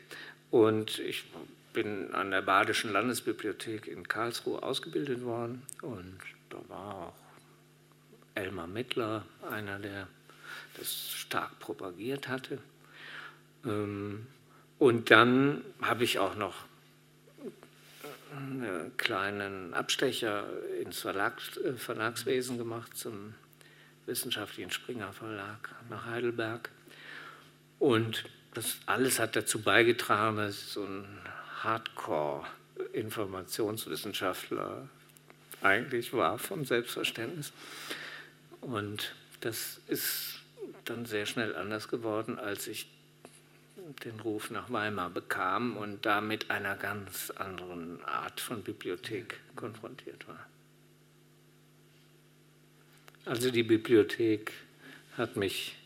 und ich bin an der Badischen Landesbibliothek in Karlsruhe ausgebildet worden und da war auch Elmar Mittler, einer, der das stark propagiert hatte. Ähm, und dann habe ich auch noch einen kleinen Abstecher ins Verlags, äh, Verlagswesen gemacht zum wissenschaftlichen Springer Verlag nach Heidelberg. Und das alles hat dazu beigetragen, dass ich so ein Hardcore-Informationswissenschaftler eigentlich war vom Selbstverständnis. Und das ist dann sehr schnell anders geworden, als ich den Ruf nach Weimar bekam und da mit einer ganz anderen Art von Bibliothek konfrontiert war. Also die Bibliothek hat mich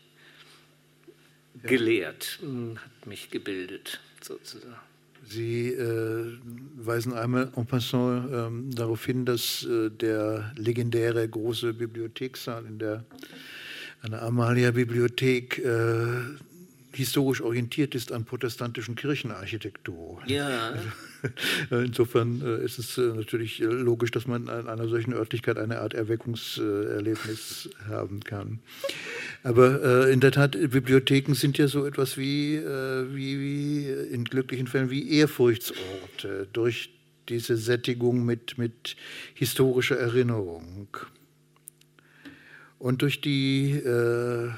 gelehrt, hat mich gebildet sozusagen. Sie äh, weisen einmal en passant äh, darauf hin, dass äh, der legendäre große Bibliothekssaal in der an der Amalia-Bibliothek äh, historisch orientiert ist an protestantischen Kirchenarchitektur. Ja. Insofern äh, ist es äh, natürlich äh, logisch, dass man an einer solchen Örtlichkeit eine Art Erweckungserlebnis haben kann. Aber in der Tat, Bibliotheken sind ja so etwas wie, wie, wie in glücklichen Fällen wie Ehrfurchtsorte durch diese Sättigung mit, mit historischer Erinnerung. Und durch die äh,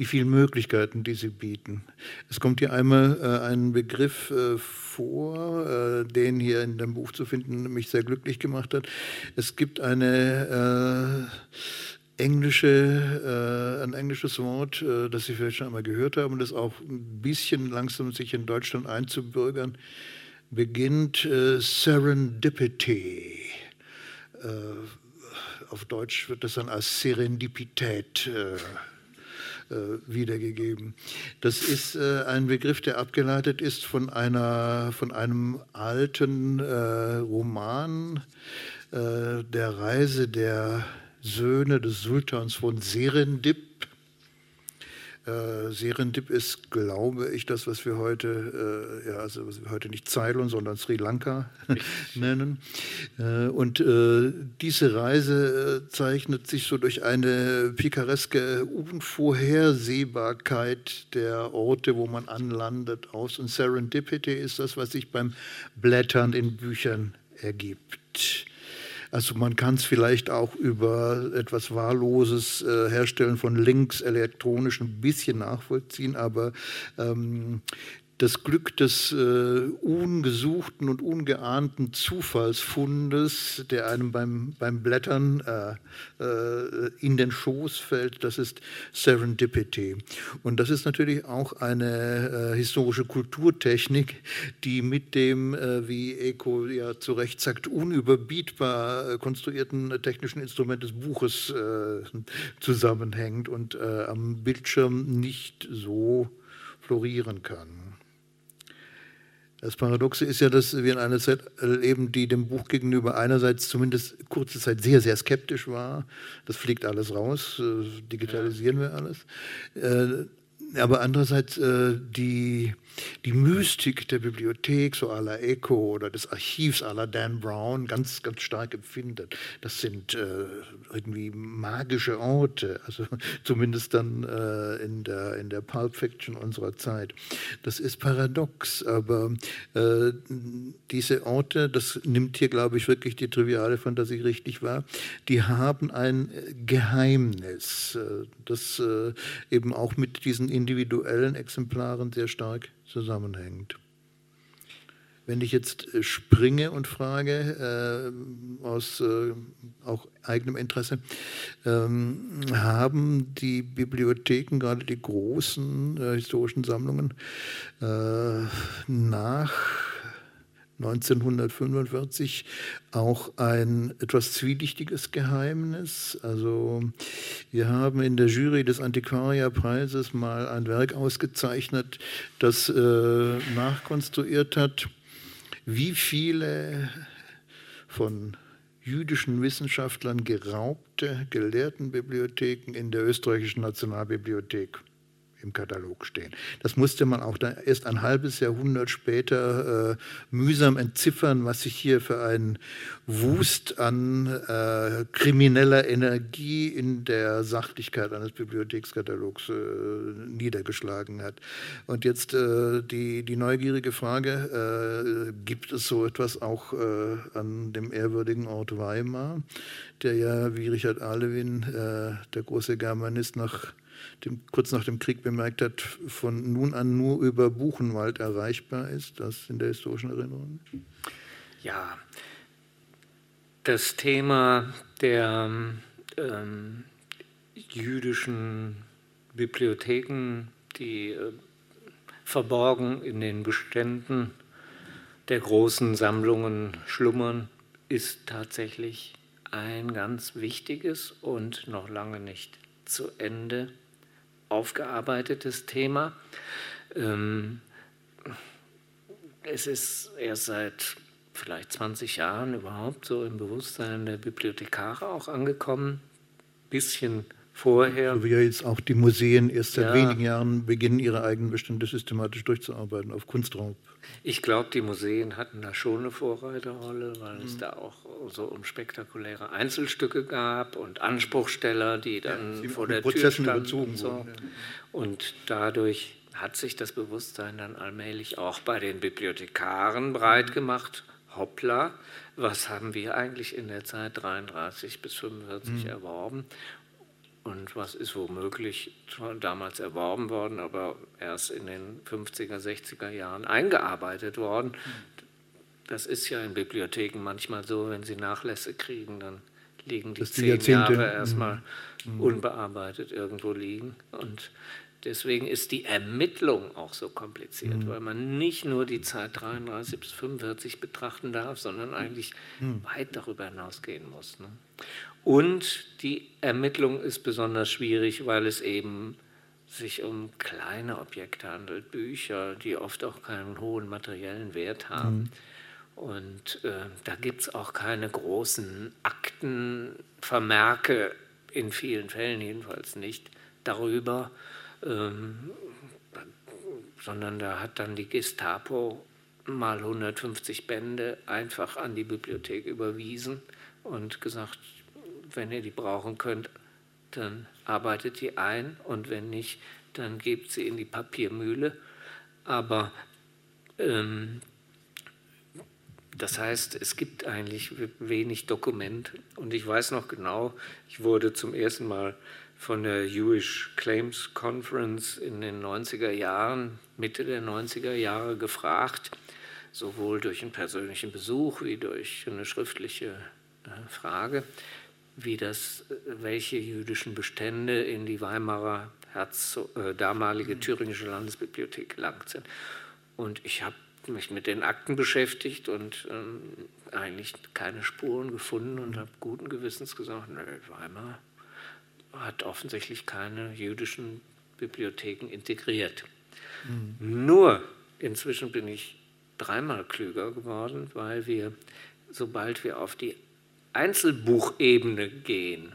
die vielen Möglichkeiten, die sie bieten. Es kommt hier einmal äh, ein Begriff äh, vor, äh, den hier in dem Buch zu finden mich sehr glücklich gemacht hat. Es gibt eine englische, äh, ein englisches Wort, äh, das Sie vielleicht schon einmal gehört haben, das auch ein bisschen langsam sich in Deutschland einzubürgern beginnt. Äh, Serendipity. Äh, auf Deutsch wird das dann als Serendipität äh, äh, wiedergegeben. Das ist äh, ein Begriff, der abgeleitet ist von, einer, von einem alten äh, Roman der Reise der Söhne des Sultans von Serendip äh, Serendip ist, glaube ich, das, was wir heute, äh, ja, also was wir heute nicht Ceylon, sondern Sri Lanka nennen. Äh, und äh, diese Reise äh, zeichnet sich so durch eine pikareske Unvorhersehbarkeit der Orte, wo man anlandet, aus. Und Serendipity ist das, was sich beim Blättern in Büchern ergibt. Also man kann es vielleicht auch über etwas wahlloses äh, Herstellen von Links elektronisch ein bisschen nachvollziehen, aber ähm, das Glück des äh, ungesuchten und ungeahnten Zufallsfundes, der einem beim, beim Blättern äh, äh, in den Schoß fällt, das ist Serendipity. Und das ist natürlich auch eine äh, historische Kulturtechnik, die mit dem, äh, wie Eco ja zu Recht sagt, unüberbietbar äh, konstruierten technischen Instrument des Buches zusammenhängt und am Bildschirm nicht so florieren kann. Das Paradoxe ist ja, dass wir in einer Zeit leben, die dem Buch gegenüber einerseits zumindest kurze Zeit sehr, sehr skeptisch war. Das fliegt alles raus, äh, digitalisieren wir alles. Äh, aber andererseits äh, die, die Mystik der Bibliothek, so à la Echo oder des Archivs à la Dan Brown, ganz, ganz stark empfindet. Das sind äh, irgendwie magische Orte, also zumindest dann äh, in, der, in der Pulp Fiction unserer Zeit. Das ist paradox, aber äh, diese Orte, das nimmt hier, glaube ich, wirklich die triviale Fantasie richtig wahr, die haben ein Geheimnis, äh, das äh, eben auch mit diesen individuellen Exemplaren sehr stark zusammenhängt. Wenn ich jetzt äh, springe und frage, äh, aus äh, auch eigenem Interesse, ähm, haben die Bibliotheken, gerade die großen äh, historischen Sammlungen, äh, nach 1945 auch ein etwas zwielichtiges Geheimnis. Also wir haben in der Jury des Antiquariapreises mal ein Werk ausgezeichnet, das äh, nachkonstruiert hat, wie viele von jüdischen Wissenschaftlern geraubte Gelehrtenbibliotheken in der österreichischen Nationalbibliothek im Katalog stehen. Das musste man auch da erst ein halbes Jahrhundert später äh, mühsam entziffern, was sich hier für ein Wust an äh, krimineller Energie in der Sachlichkeit eines Bibliothekskatalogs äh, niedergeschlagen hat. Und jetzt äh, die, die neugierige Frage, äh, gibt es so etwas auch äh, an dem ehrwürdigen Ort Weimar, der ja, wie Richard Alewin, der große Germanist, nach dem, kurz nach dem Krieg bemerkt hat, von nun an nur über Buchenwald erreichbar ist, das in der historischen Erinnerung? Ja, das Thema der ähm, jüdischen Bibliotheken, die äh, verborgen in den Beständen der großen Sammlungen schlummern, ist tatsächlich ein ganz wichtiges und noch lange nicht zu Ende aufgearbeitetes Thema. Ähm, es ist erst seit vielleicht 20 Jahren überhaupt so im Bewusstsein der Bibliothekare auch angekommen. Bisschen vorher. So wie ja jetzt auch die Museen erst seit ja. wenigen Jahren beginnen, ihre eigenen Bestände systematisch durchzuarbeiten auf Kunstraub. Ich glaube, die Museen hatten da schon eine Vorreiterrolle, weil mhm. es da auch so um spektakuläre Einzelstücke gab und Anspruchsteller, die dann ja, vor der Prozessen Tür standen. Und, so. wurden, ja. und dadurch hat sich das Bewusstsein dann allmählich auch bei den Bibliothekaren breit gemacht. Hoppla, was haben wir eigentlich in der Zeit 33 bis 45 mhm. erworben? Und was ist womöglich damals erworben worden, aber erst in den 50er, 60er Jahren eingearbeitet worden. Das ist ja in Bibliotheken manchmal so, wenn sie Nachlässe kriegen, dann liegen die zehn Jahre erstmal mhm. unbearbeitet irgendwo liegen. Und deswegen ist die Ermittlung auch so kompliziert, mhm. weil man nicht nur die Zeit 33 bis 45 betrachten darf, sondern eigentlich mhm. weit darüber hinausgehen muss. Ne? Und die Ermittlung ist besonders schwierig, weil es eben sich um kleine Objekte handelt, Bücher, die oft auch keinen hohen materiellen Wert haben. Mhm. Und äh, da gibt es auch keine großen Aktenvermerke, in vielen Fällen jedenfalls nicht, darüber, ähm, sondern da hat dann die Gestapo mal 150 Bände einfach an die Bibliothek überwiesen und gesagt, wenn ihr die brauchen könnt, dann arbeitet die ein und wenn nicht, dann gebt sie in die Papiermühle. Aber ähm, das heißt, es gibt eigentlich wenig Dokument. Und ich weiß noch genau, ich wurde zum ersten Mal von der Jewish Claims Conference in den 90er Jahren, Mitte der 90er Jahre gefragt, sowohl durch einen persönlichen Besuch wie durch eine schriftliche äh, Frage, wie das, welche jüdischen Bestände in die Weimarer Herz, äh, damalige thüringische Landesbibliothek gelangt sind. Und ich habe mich mit den Akten beschäftigt und ähm, eigentlich keine Spuren gefunden und habe guten Gewissens gesagt, nö, Weimar hat offensichtlich keine jüdischen Bibliotheken integriert. Mhm. Nur inzwischen bin ich dreimal klüger geworden, weil wir, sobald wir auf die Einzelbuchebene gehen,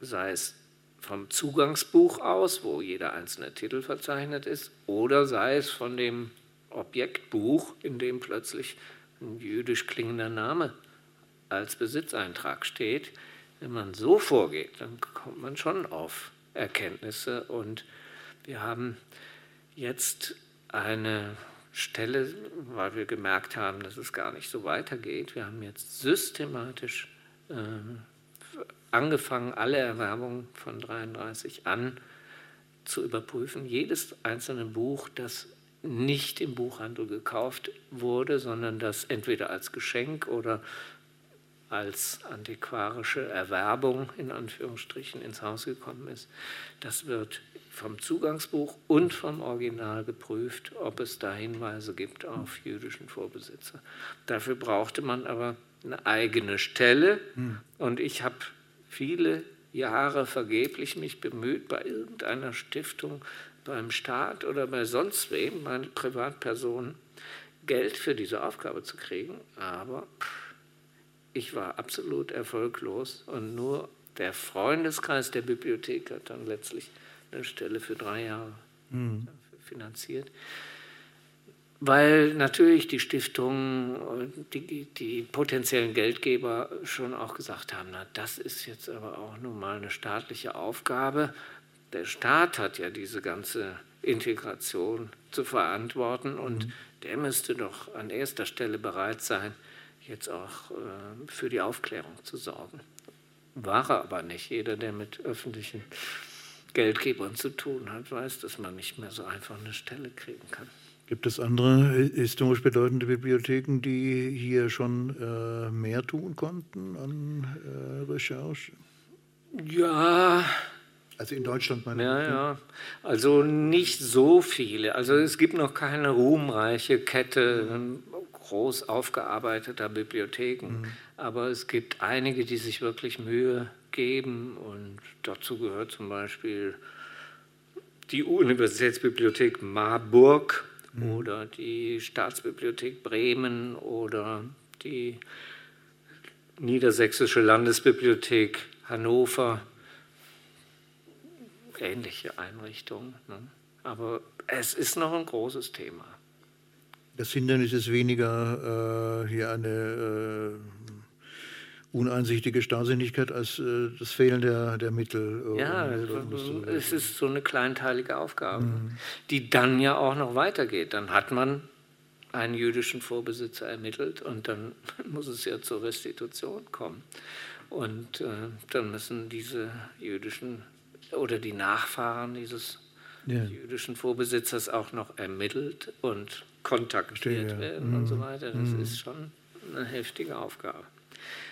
sei es vom Zugangsbuch aus, wo jeder einzelne Titel verzeichnet ist, oder sei es von dem Objektbuch, in dem plötzlich ein jüdisch klingender Name als Besitzeintrag steht. Wenn man so vorgeht, dann kommt man schon auf Erkenntnisse. Und wir haben jetzt eine Stelle, weil wir gemerkt haben, dass es gar nicht so weitergeht. Wir haben jetzt systematisch äh, angefangen, alle Erwerbungen von 33 an zu überprüfen. Jedes einzelne Buch, das nicht im Buchhandel gekauft wurde, sondern das entweder als Geschenk oder als antiquarische Erwerbung in Anführungsstrichen ins Haus gekommen ist. Das wird vom Zugangsbuch und vom Original geprüft, ob es da Hinweise gibt auf jüdischen Vorbesitzer. Dafür brauchte man aber eine eigene Stelle hm. und ich habe viele Jahre vergeblich mich bemüht, bei irgendeiner Stiftung, beim Staat oder bei sonst wem, bei Privatpersonen, Geld für diese Aufgabe zu kriegen. Aber ich war absolut erfolglos und nur der Freundeskreis der Bibliothek hat dann letztlich eine Stelle für drei Jahre mhm. finanziert. Weil natürlich die Stiftungen, die, die potenziellen Geldgeber schon auch gesagt haben, na, das ist jetzt aber auch nun mal eine staatliche Aufgabe. Der Staat hat ja diese ganze Integration zu verantworten und mhm. der müsste doch an erster Stelle bereit sein, jetzt auch äh, für die Aufklärung zu sorgen. War er aber nicht. Jeder, der mit öffentlichen Geldgebern zu tun hat, weiß, dass man nicht mehr so einfach eine Stelle kriegen kann. Gibt es andere historisch bedeutende Bibliotheken, die hier schon äh, mehr tun konnten an äh, Recherche? Ja. Also in Deutschland meine Ja, ja. Also nicht so viele. Also es gibt noch keine ruhmreiche Kette groß aufgearbeiteter Bibliotheken, mhm. aber es gibt einige, die sich wirklich Mühe geben. Und dazu gehört zum Beispiel die Universitätsbibliothek Marburg mhm. oder die Staatsbibliothek Bremen oder die Niedersächsische Landesbibliothek Hannover. Ähnliche Einrichtungen. Ne? Aber es ist noch ein großes Thema. Das Hindernis ist weniger äh, hier eine äh, uneinsichtige Starrsinnigkeit als äh, das Fehlen der, der Mittel. Äh, ja, es ist so eine kleinteilige Aufgabe, mhm. die dann ja auch noch weitergeht. Dann hat man einen jüdischen Vorbesitzer ermittelt und dann muss es ja zur Restitution kommen. Und äh, dann müssen diese jüdischen oder die Nachfahren dieses ja. jüdischen Vorbesitzers auch noch ermittelt und kontaktiert werden mhm. und so weiter. Das mhm. ist schon eine heftige Aufgabe.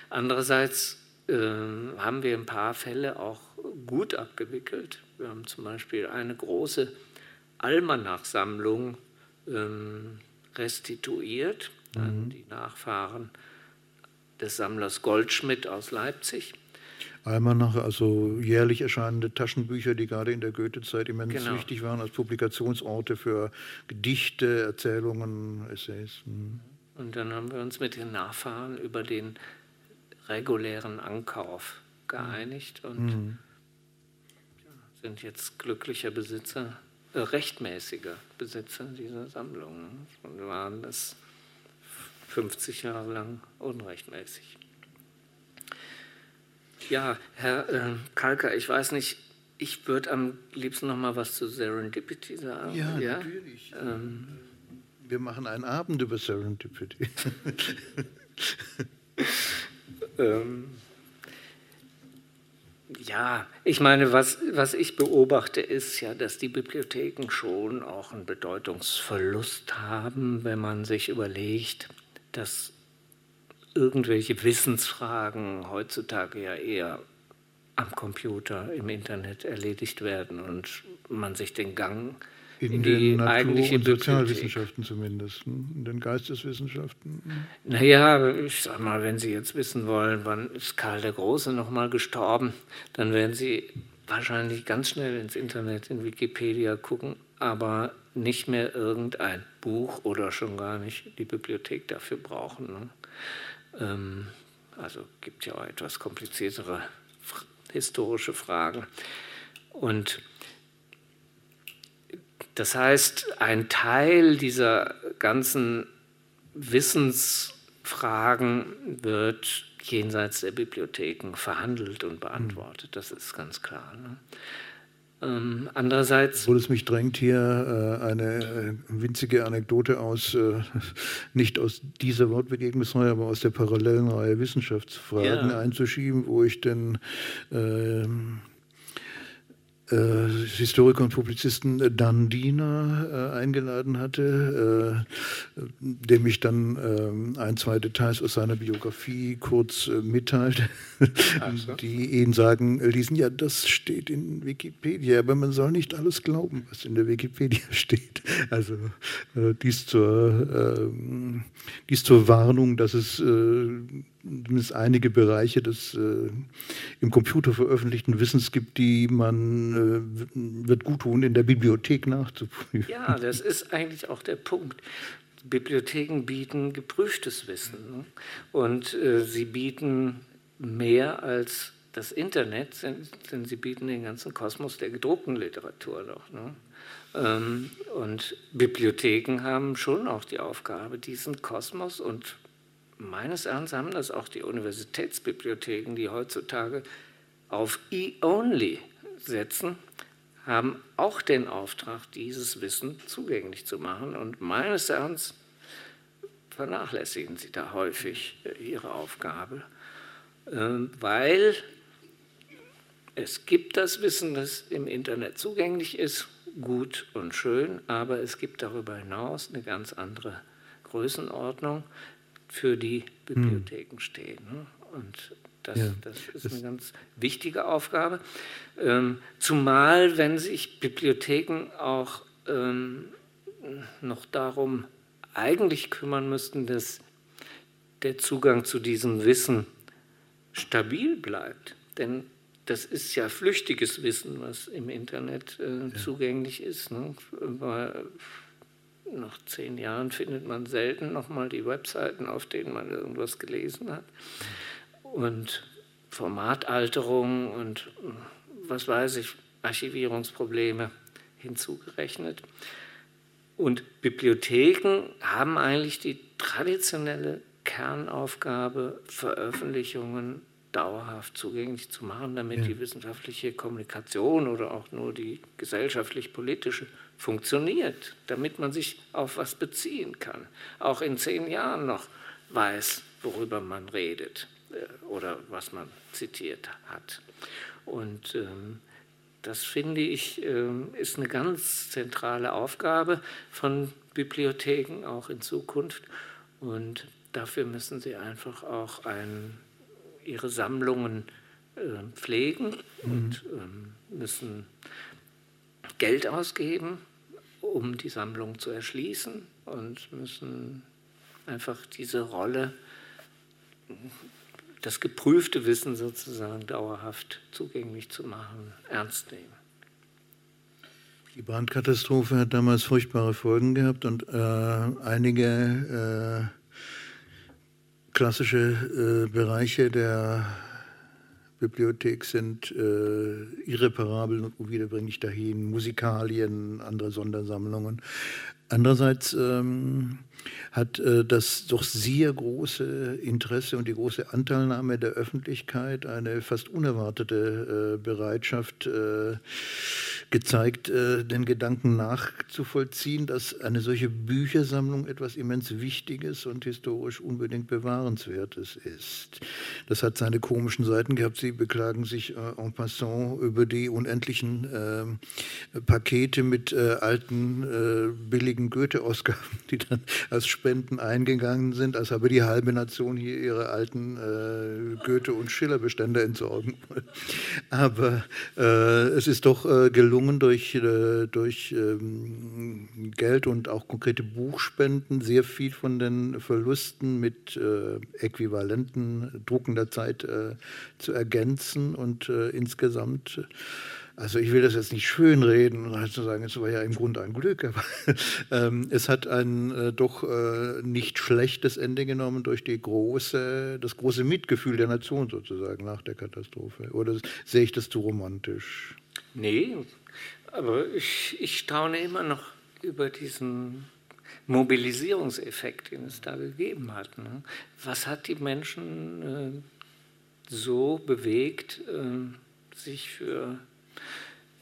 Andererseits äh, haben wir ein paar Fälle auch gut abgewickelt. Wir haben zum Beispiel eine große Almanachsammlung ähm, restituiert mhm. an die Nachfahren des Sammlers Goldschmidt aus Leipzig. Almanach, also jährlich erscheinende Taschenbücher, die gerade in der Goethe-Zeit immens genau. wichtig waren als Publikationsorte für Gedichte, Erzählungen, Essays. Mhm. Und dann haben wir uns mit den Nachfahren über den regulären Ankauf geeinigt und mhm. sind jetzt glücklicher Besitzer, äh, rechtmäßiger Besitzer dieser Sammlung. Und waren das 50 Jahre lang unrechtmäßig. Ja, Herr äh, Kalker, ich weiß nicht, ich würde am liebsten noch mal was zu Serendipity sagen. Ja, ja? natürlich. Ähm, Wir machen einen Abend über Serendipity. ähm, ja, ich meine, was, was ich beobachte, ist ja, dass die Bibliotheken schon auch einen Bedeutungsverlust haben, wenn man sich überlegt, dass irgendwelche Wissensfragen heutzutage ja eher am Computer, im Internet erledigt werden und man sich den Gang in, in die Natur- und Sozialwissenschaften zumindest, hm? in den Geisteswissenschaften. Naja, ich sag mal, wenn Sie jetzt wissen wollen, wann ist Karl der Große nochmal gestorben, dann werden Sie wahrscheinlich ganz schnell ins Internet, in Wikipedia gucken, aber nicht mehr irgendein Buch oder schon gar nicht die Bibliothek dafür brauchen. Ne? Ähm, also gibt ja auch etwas kompliziertere historische Fragen. Und das heißt, ein Teil dieser ganzen Wissensfragen wird jenseits der Bibliotheken verhandelt und beantwortet. Das ist ganz klar. Ne? Ähm, andererseits. Obwohl es mich drängt, hier äh, eine äh, winzige Anekdote aus, äh, nicht aus dieser Wortbegegnungsreihe, aber aus der parallelen Reihe Wissenschaftsfragen ja. einzuschieben, wo ich denn ähm, äh, Historiker und Publizisten Dan Diener äh, eingeladen hatte, äh, dem ich dann äh, ein, zwei Details aus seiner Biografie kurz äh, mitteilte, so. die ihn sagen ließen, ja, das steht in Wikipedia, aber man soll nicht alles glauben, was in der Wikipedia steht. Also äh, dies, zur, ähm, dies zur Warnung, dass es zumindest einige Bereiche des äh, im Computer veröffentlichten Wissens gibt, die man äh, wird gut tun, in der Bibliothek nachzuprüfen. Ja, das ist eigentlich auch der Punkt. Bibliotheken bieten geprüftes Wissen ne? und äh, sie bieten mehr als das Internet, denn sie bieten den ganzen Kosmos der gedruckten Literatur noch. Ne? Ähm, und Bibliotheken haben schon auch die Aufgabe, diesen Kosmos und meines Erachtens haben das auch die Universitätsbibliotheken, die heutzutage auf E-Only setzen, haben auch den Auftrag, dieses Wissen zugänglich zu machen. Und meines Erachtens vernachlässigen sie da häufig äh, ihre Aufgabe, ähm, weil es gibt das Wissen, das im Internet zugänglich ist, gut und schön, aber es gibt darüber hinaus eine ganz andere Größenordnung, für die Bibliotheken hm. stehen. Ne? Und das, ja, das ist eine ganz wichtige Aufgabe. Ähm, zumal, wenn sich Bibliotheken auch ähm, noch darum eigentlich kümmern müssten, dass der Zugang zu diesem Wissen stabil bleibt. Denn das ist ja flüchtiges Wissen, was im Internet äh, ja. zugänglich ist. Ne? Nach zehn Jahren findet man selten nochmal die Webseiten, auf denen man irgendwas gelesen hat. Und Formatalterung und was weiß ich, Archivierungsprobleme hinzugerechnet. Und Bibliotheken haben eigentlich die traditionelle Kernaufgabe, Veröffentlichungen dauerhaft zugänglich zu machen, damit ja. die wissenschaftliche Kommunikation oder auch nur die gesellschaftlich-politische funktioniert, damit man sich auf was beziehen kann. Auch in zehn Jahren noch weiß, worüber man redet äh, oder was man zitiert hat. Und ähm, das finde ich ähm, ist eine ganz zentrale Aufgabe von Bibliotheken auch in Zukunft. Und dafür müssen sie einfach auch ein ihre Sammlungen äh, pflegen mhm. und ähm, müssen Geld ausgeben, um die Sammlung zu erschließen und müssen einfach diese Rolle, das geprüfte Wissen sozusagen dauerhaft zugänglich zu machen, ernst nehmen. Die Brandkatastrophe hat damals furchtbare Folgen gehabt und äh, einige äh, klassische äh, Bereiche der Bibliothek sind äh, irreparabel und unwiederbringlich dahin, Musikalien, andere Sondersammlungen. Andererseits ähm, hat äh, das doch sehr große Interesse und die große Anteilnahme der Öffentlichkeit eine fast unerwartete äh, Bereitschaft äh, gezeigt, äh, den Gedanken nachzuvollziehen, dass eine solche Büchersammlung etwas immens Wichtiges und historisch unbedingt bewahrenswertes ist. Das hat seine komischen Seiten gehabt. Sie beklagen sich äh, en passant über die unendlichen äh, Pakete mit alten, billigen Goethe-Ausgaben, die dann als Spenden eingegangen sind, als habe die halbe Nation hier ihre alten äh, Goethe- und Schiller-Bestände entsorgen wollen. Aber äh, es ist doch äh, gelungen, durch, äh, durch ähm, Geld und auch konkrete Buchspenden sehr viel von den Verlusten mit äh, äquivalenten Drucken der Zeit äh, zu ergänzen und insgesamt also ich will das jetzt nicht schönreden und halt zu sagen, es war ja im Grunde ein Glück, aber ähm, es hat ein äh, doch äh, nicht schlechtes Ende genommen durch die große, das große Mitgefühl der Nation sozusagen nach der Katastrophe. Oder sehe ich das zu romantisch? Nee, aber ich, ich staune immer noch über diesen Mobilisierungseffekt, den es da gegeben hat. Ne? Was hat die Menschen äh, so bewegt, äh, sich für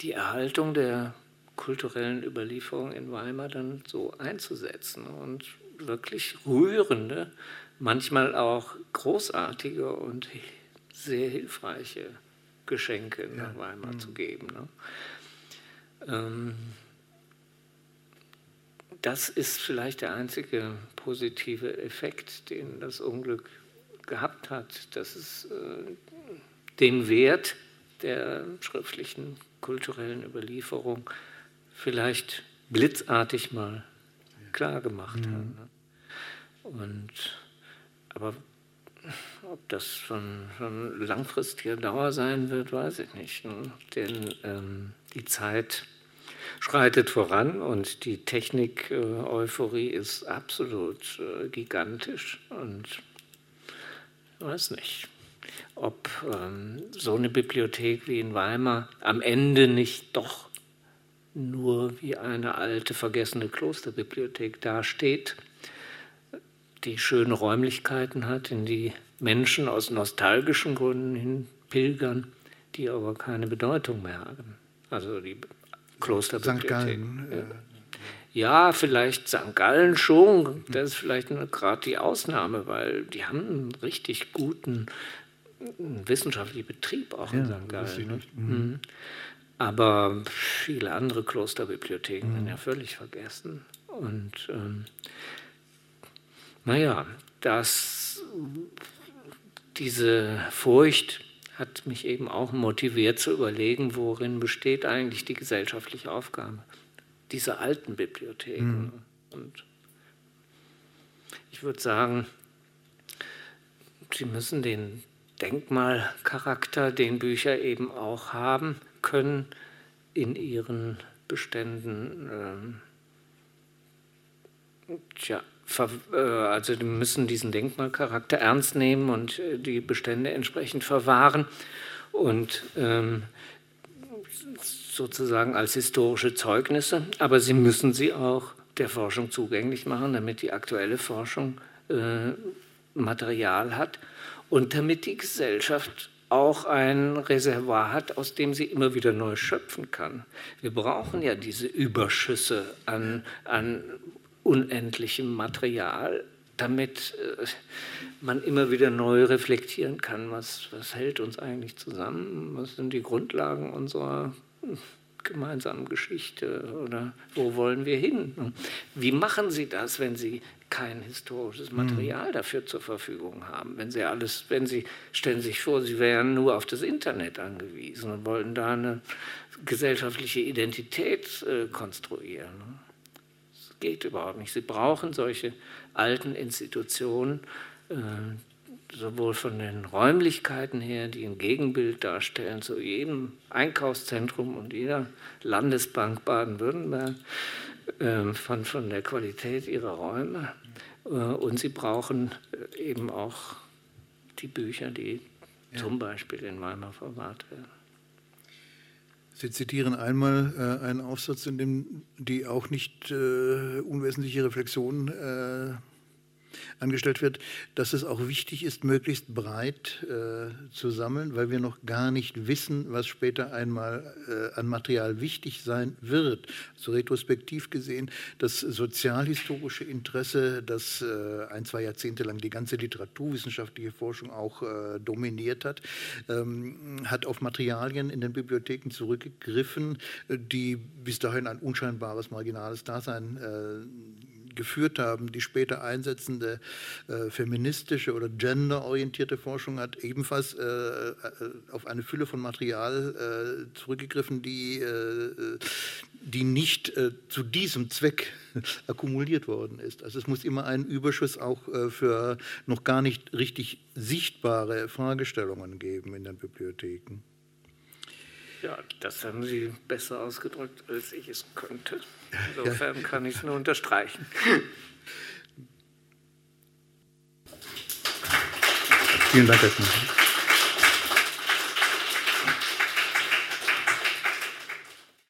die Erhaltung der kulturellen Überlieferung in Weimar dann so einzusetzen und wirklich rührende, manchmal auch großartige und sehr hilfreiche Geschenke nach Weimar mhm. zu geben. Ne? Ähm, das ist vielleicht der einzige positive Effekt, den das Unglück gehabt hat, dass es äh, den Wert der schriftlichen kulturellen Überlieferung vielleicht blitzartig mal klar gemacht mhm. hat. Ne? Und, aber ob das von, von, langfristiger Dauer sein wird, weiß ich nicht. Ne? Denn ähm, die Zeit schreitet voran und die Technik-Euphorie ist absolut äh, gigantisch. Und ich weiß nicht ob ähm, so eine Bibliothek wie in Weimar am Ende nicht doch nur wie eine alte, vergessene Klosterbibliothek dasteht, die schöne Räumlichkeiten hat, in die Menschen aus nostalgischen Gründen hin pilgern, die aber keine Bedeutung mehr haben. Also die Klosterbibliothek. St. Gallen. Ja. Ja, vielleicht St. Gallen schon. Das ist vielleicht gerade die Ausnahme, weil die haben einen richtig guten wissenschaftlicher Betrieb auch ja, in St. Gallen. Ne? Mhm. mhm. Aber viele andere Klosterbibliotheken mhm. sind ja völlig vergessen. Und ähm, naja, das, diese Furcht hat mich eben auch motiviert zu überlegen, worin besteht eigentlich die gesellschaftliche Aufgabe dieser alten Bibliotheken. Mhm. Und ich würde sagen, sie müssen den Denkmalcharakter, den Bücher eben auch haben können in ihren Beständen. Ähm, tja, äh, also die müssen diesen Denkmalcharakter ernst nehmen und äh, die Bestände entsprechend verwahren und ähm, sozusagen als historische Zeugnisse, aber sie müssen sie auch der Forschung zugänglich machen, damit die aktuelle Forschung äh, Material hat und damit die Gesellschaft auch ein Reservoir hat, aus dem sie immer wieder neu schöpfen kann. Wir brauchen ja diese Überschüsse an, an unendlichem Material, damit äh, man immer wieder neu reflektieren kann, was, was hält uns eigentlich zusammen, was sind die Grundlagen unserer gemeinsamen Geschichte oder wo wollen wir hin? Wie machen Sie das, wenn Sie kein historisches Material dafür zur Verfügung haben? Wenn Sie alles, wenn Sie stellen sich vor, Sie wären nur auf das Internet angewiesen und wollten da eine gesellschaftliche Identität äh, konstruieren. Das geht überhaupt nicht. Sie brauchen solche alten Institutionen, äh, sowohl von den Räumlichkeiten her, die ein Gegenbild darstellen zu jedem Einkaufszentrum und jeder Landesbank Baden-Württemberg, äh, von, von der Qualität ihrer Räume. Äh, und sie brauchen äh, eben auch die Bücher, die ja. zum Beispiel in Weimar verwahrt werden. Sie zitieren einmal äh, einen Aufsatz, in dem die auch nicht äh, unwesentliche Reflexion äh, angestellt wird, dass es auch wichtig ist, möglichst breit äh, zu sammeln, weil wir noch gar nicht wissen, was später einmal äh, an Material wichtig sein wird. So retrospektiv gesehen, das sozialhistorische Interesse, das äh, ein, zwei Jahrzehnte lang die ganze literaturwissenschaftliche Forschung auch äh, dominiert hat, ähm, hat auf Materialien in den Bibliotheken zurückgegriffen, äh, die bis dahin ein unscheinbares, marginales Dasein äh, geführt haben. Die später einsetzende äh, feministische oder genderorientierte Forschung hat ebenfalls äh, äh, auf eine Fülle von Material äh, zurückgegriffen, die, äh, die nicht äh, zu diesem Zweck akkumuliert worden ist. Also es muss immer einen Überschuss auch für noch gar nicht richtig sichtbare Fragestellungen geben in den Bibliotheken. Ja, das haben Sie besser ausgedrückt, als ich es könnte. Insofern kann ich es nur unterstreichen. Vielen Dank, Herr Schmidt.